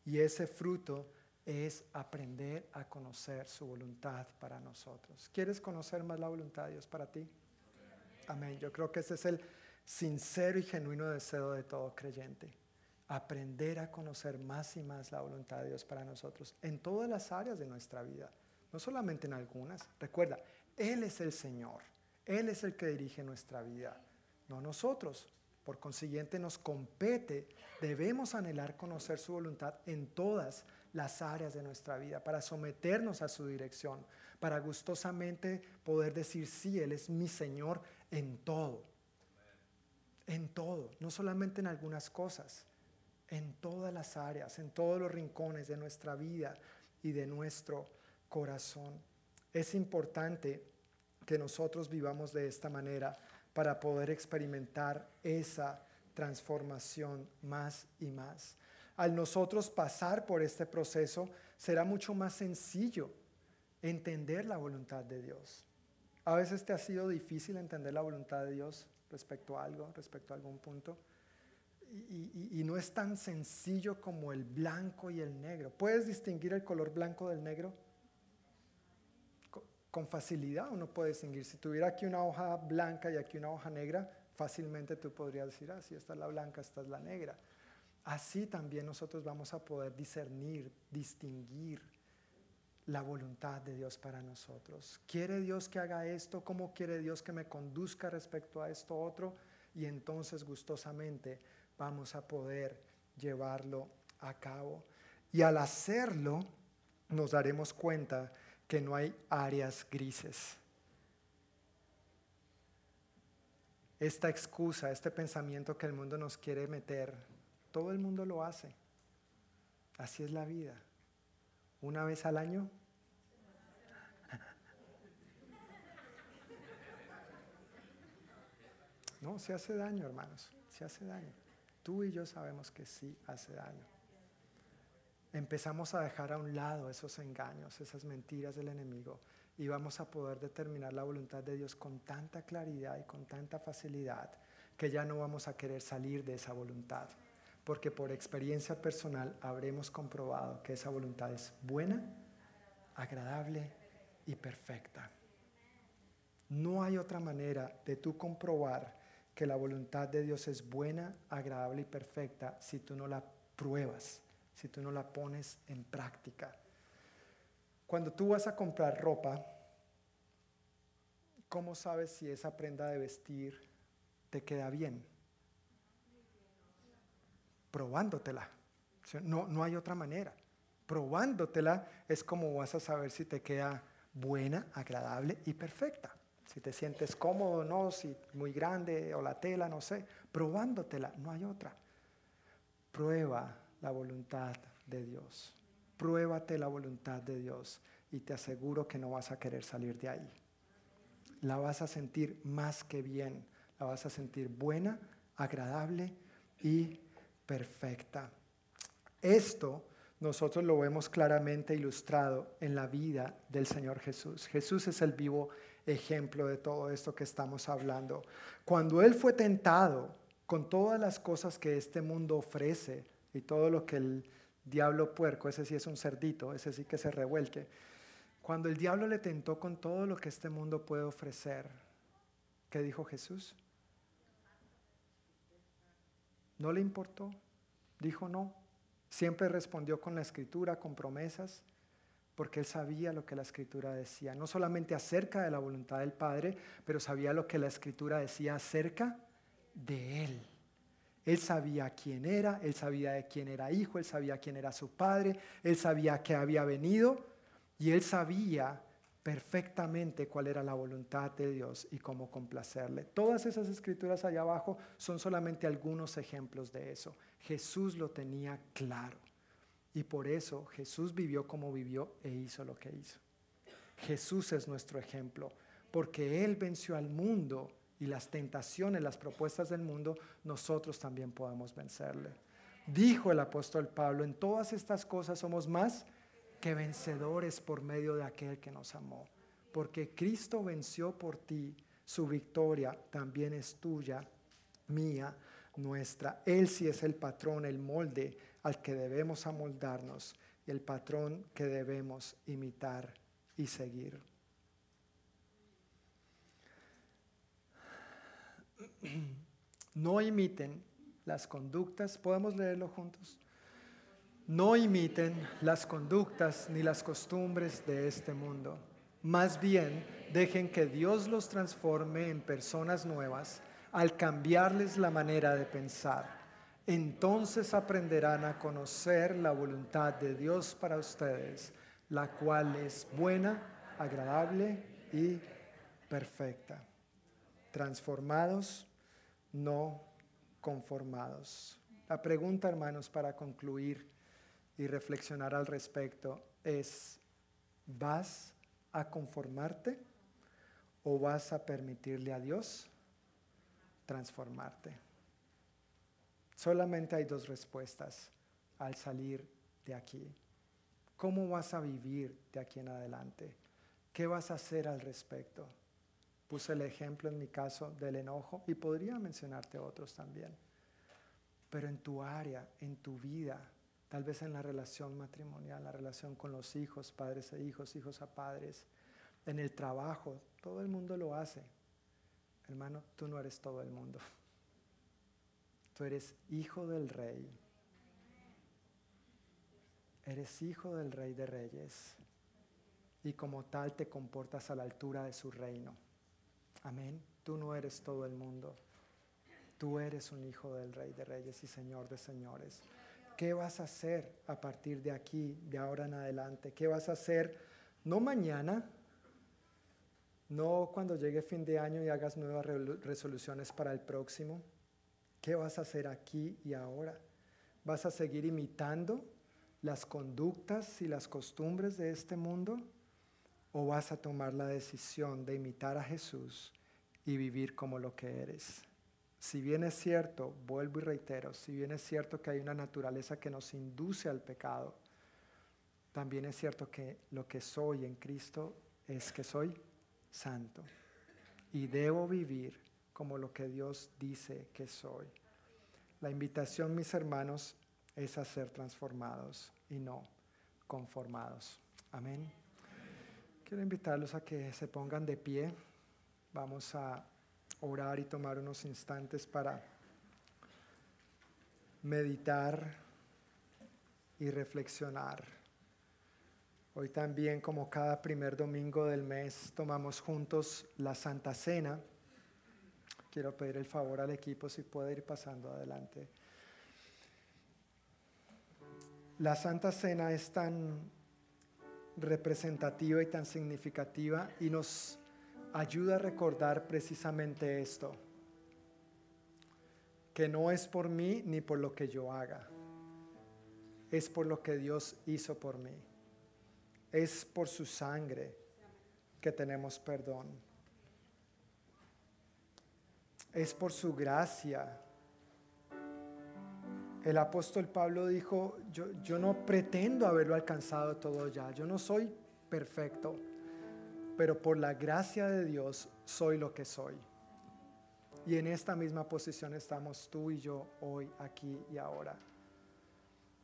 y ese fruto es aprender a conocer su voluntad para nosotros. ¿Quieres conocer más la voluntad de Dios para ti? Amén. Yo creo que ese es el sincero y genuino deseo de todo creyente. Aprender a conocer más y más la voluntad de Dios para nosotros en todas las áreas de nuestra vida, no solamente en algunas. Recuerda, Él es el Señor. Él es el que dirige nuestra vida, no nosotros. Por consiguiente, nos compete, debemos anhelar conocer su voluntad en todas las áreas de nuestra vida, para someternos a su dirección, para gustosamente poder decir, sí, Él es mi Señor en todo. En todo, no solamente en algunas cosas. en todas las áreas, en todos los rincones de nuestra vida y de nuestro corazón. Es importante que nosotros vivamos de esta manera para poder experimentar esa transformación más y más. Al nosotros pasar por este proceso, será mucho más sencillo entender la voluntad de Dios. A veces te ha sido difícil entender la voluntad de Dios respecto a algo, respecto a algún punto. Y, no es tan sencillo como el blanco y el negro. ¿Puedes distinguir el color blanco del negro? Con, facilidad uno puede distinguir. Si tuviera aquí una hoja blanca y aquí una hoja negra, fácilmente tú podrías decir, ah, si esta es la blanca, esta es la negra. Así también nosotros vamos a poder discernir, distinguir la voluntad de Dios para nosotros. ¿Quiere Dios que haga esto? ¿Cómo quiere Dios que me conduzca respecto a esto otro? Y entonces gustosamente vamos a poder llevarlo a cabo. Y al hacerlo, nos daremos cuenta que no hay áreas grises. Esta excusa, este pensamiento que el mundo nos quiere meter, todo el mundo lo hace. Así es la vida. Una vez al año. <laughs> No, se hace daño, hermanos, se hace daño. Tú y yo sabemos que sí hace daño. Empezamos a dejar a un lado esos engaños, esas mentiras del enemigo y vamos a poder determinar la voluntad de Dios con tanta claridad y con tanta facilidad que ya no vamos a querer salir de esa voluntad, porque por experiencia personal habremos comprobado que esa voluntad es buena, agradable y perfecta. No hay otra manera de tú comprobar que la voluntad de Dios es buena, agradable y perfecta si tú no la pruebas, si tú no la pones en práctica. Cuando tú vas a comprar ropa, ¿cómo sabes si esa prenda de vestir te queda bien? Probándotela. No, no hay otra manera. Probándotela es como vas a saber si te queda buena, agradable y perfecta si te sientes cómodo, no, si muy grande o la tela, no sé, probándotela, no hay otra. Prueba la voluntad de Dios. Pruébate la voluntad de Dios y te aseguro que no vas a querer salir de ahí. La vas a sentir más que bien, la vas a sentir buena, agradable y perfecta. Esto nosotros lo vemos claramente ilustrado en la vida del Señor Jesús. Jesús es el vivo ejemplo de todo esto que estamos hablando. Cuando Él fue tentado con todas las cosas que este mundo ofrece y todo lo que el diablo puerco, ese sí es un cerdito, ese sí que se revuelque, cuando el diablo le tentó con todo lo que este mundo puede ofrecer, ¿qué dijo Jesús? No le importó, dijo no, siempre respondió con la escritura, con promesas porque él sabía lo que la escritura decía, no solamente acerca de la voluntad del Padre, pero sabía lo que la escritura decía acerca de él. Él sabía quién era, él sabía de quién era hijo, él sabía quién era su padre, él sabía que había venido y él sabía perfectamente cuál era la voluntad de Dios y cómo complacerle. Todas esas escrituras allá abajo son solamente algunos ejemplos de eso. Jesús lo tenía claro. Y por eso Jesús vivió como vivió e hizo lo que hizo. Jesús es nuestro ejemplo, porque Él venció al mundo y las tentaciones, las propuestas del mundo, nosotros también podemos vencerle. Dijo el apóstol Pablo, en todas estas cosas somos más que vencedores por medio de aquel que nos amó. Porque Cristo venció por ti, su victoria también es tuya, mía, nuestra. Él sí es el patrón, el molde al que debemos amoldarnos y el patrón que debemos imitar y seguir. <clears throat> No imiten las conductas, podemos leerlo juntos. No imiten las conductas ni las costumbres de este mundo. Más bien, dejen que Dios los transforme en personas nuevas al cambiarles la manera de pensar entonces aprenderán a conocer la voluntad de Dios para ustedes, la cual es buena, agradable y perfecta. Transformados, no conformados. La pregunta, hermanos, para concluir y reflexionar al respecto es, ¿vas a conformarte o vas a permitirle a Dios transformarte? Solamente hay dos respuestas al salir de aquí. ¿Cómo vas a vivir de aquí en adelante? ¿Qué vas a hacer al respecto? Puse el ejemplo en mi caso del enojo y podría mencionarte otros también. Pero en tu área, en tu vida, tal vez en la relación matrimonial, la relación con los hijos, padres e hijos, hijos a padres, en el trabajo, todo el mundo lo hace. Hermano, tú no eres todo el mundo. Tú eres hijo del rey. Eres hijo del rey de reyes. Y como tal te comportas a la altura de su reino. Amén. Tú no eres todo el mundo. Tú eres un hijo del rey de reyes y señor de señores. ¿Qué vas a hacer a partir de aquí, de ahora en adelante? ¿Qué vas a hacer no mañana, no cuando llegue fin de año y hagas nuevas resoluciones para el próximo? ¿Qué vas a hacer aquí y ahora? ¿Vas a seguir imitando las conductas y las costumbres de este mundo? ¿O vas a tomar la decisión de imitar a Jesús y vivir como lo que eres? Si bien es cierto, vuelvo y reitero, si bien es cierto que hay una naturaleza que nos induce al pecado, también es cierto que lo que soy en Cristo es que soy santo y debo vivir como lo que Dios dice que soy. La invitación, mis hermanos, es a ser transformados y no conformados. Amén. Quiero invitarlos a que se pongan de pie. Vamos a orar y tomar unos instantes para meditar y reflexionar. Hoy también, como cada primer domingo del mes, tomamos juntos la Santa Cena. Quiero pedir el favor al equipo si puede ir pasando adelante. La Santa Cena es tan representativa y tan significativa y nos ayuda a recordar precisamente esto, que no es por mí ni por lo que yo haga, es por lo que Dios hizo por mí, es por su sangre que tenemos perdón, es por su gracia. El apóstol Pablo dijo, yo, yo no pretendo haberlo alcanzado todo ya, yo no soy perfecto pero por la gracia de Dios soy lo que soy. Y en esta misma posición estamos tú y yo hoy, aquí y ahora.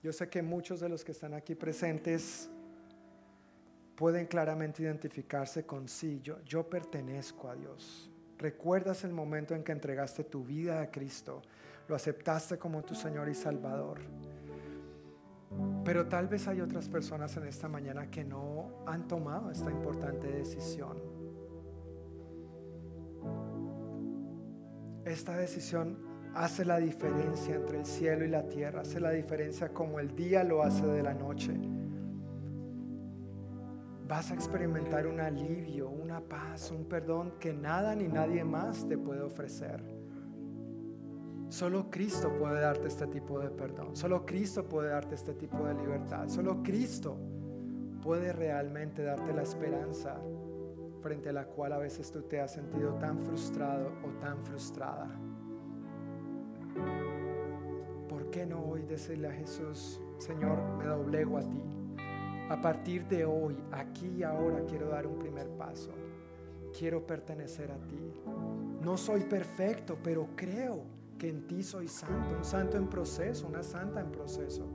Yo sé que muchos de los que están aquí presentes pueden claramente identificarse con sí, yo, yo pertenezco a Dios. ¿Recuerdas el momento en que entregaste tu vida a Cristo? Lo aceptaste como tu Señor y Salvador. Pero tal vez hay otras personas en esta mañana que no han tomado esta importante decisión. Esta decisión hace la diferencia entre el cielo y la tierra, hace la diferencia como el día lo hace de la noche. Vas a experimentar un alivio, una paz, un perdón que nada ni nadie más te puede ofrecer. Solo Cristo puede darte este tipo de perdón. Solo Cristo puede darte este tipo de libertad. Solo Cristo puede realmente darte la esperanza frente a la cual a veces tú te has sentido tan frustrado o tan frustrada. ¿Por qué no hoy decirle a Jesús, Señor, me doblego a ti? A partir de hoy, aquí y ahora quiero dar un primer paso. Quiero pertenecer a ti. No soy perfecto, pero creo en ti soy santo, un santo en proceso, una santa en proceso.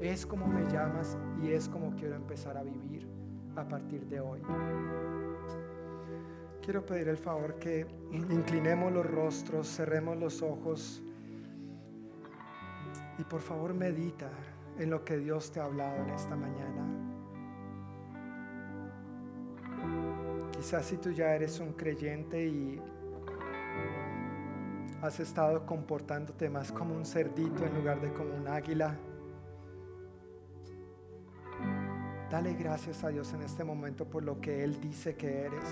Es como me llamas y es como quiero empezar a vivir a partir de hoy. Quiero pedir el favor que inclinemos los rostros, cerremos los ojos y por favor medita en lo que Dios te ha hablado en esta mañana. Quizás si tú ya eres un creyente y has estado comportándote más como un cerdito en lugar de como un águila. Dale gracias a Dios en este momento por lo que Él dice que eres.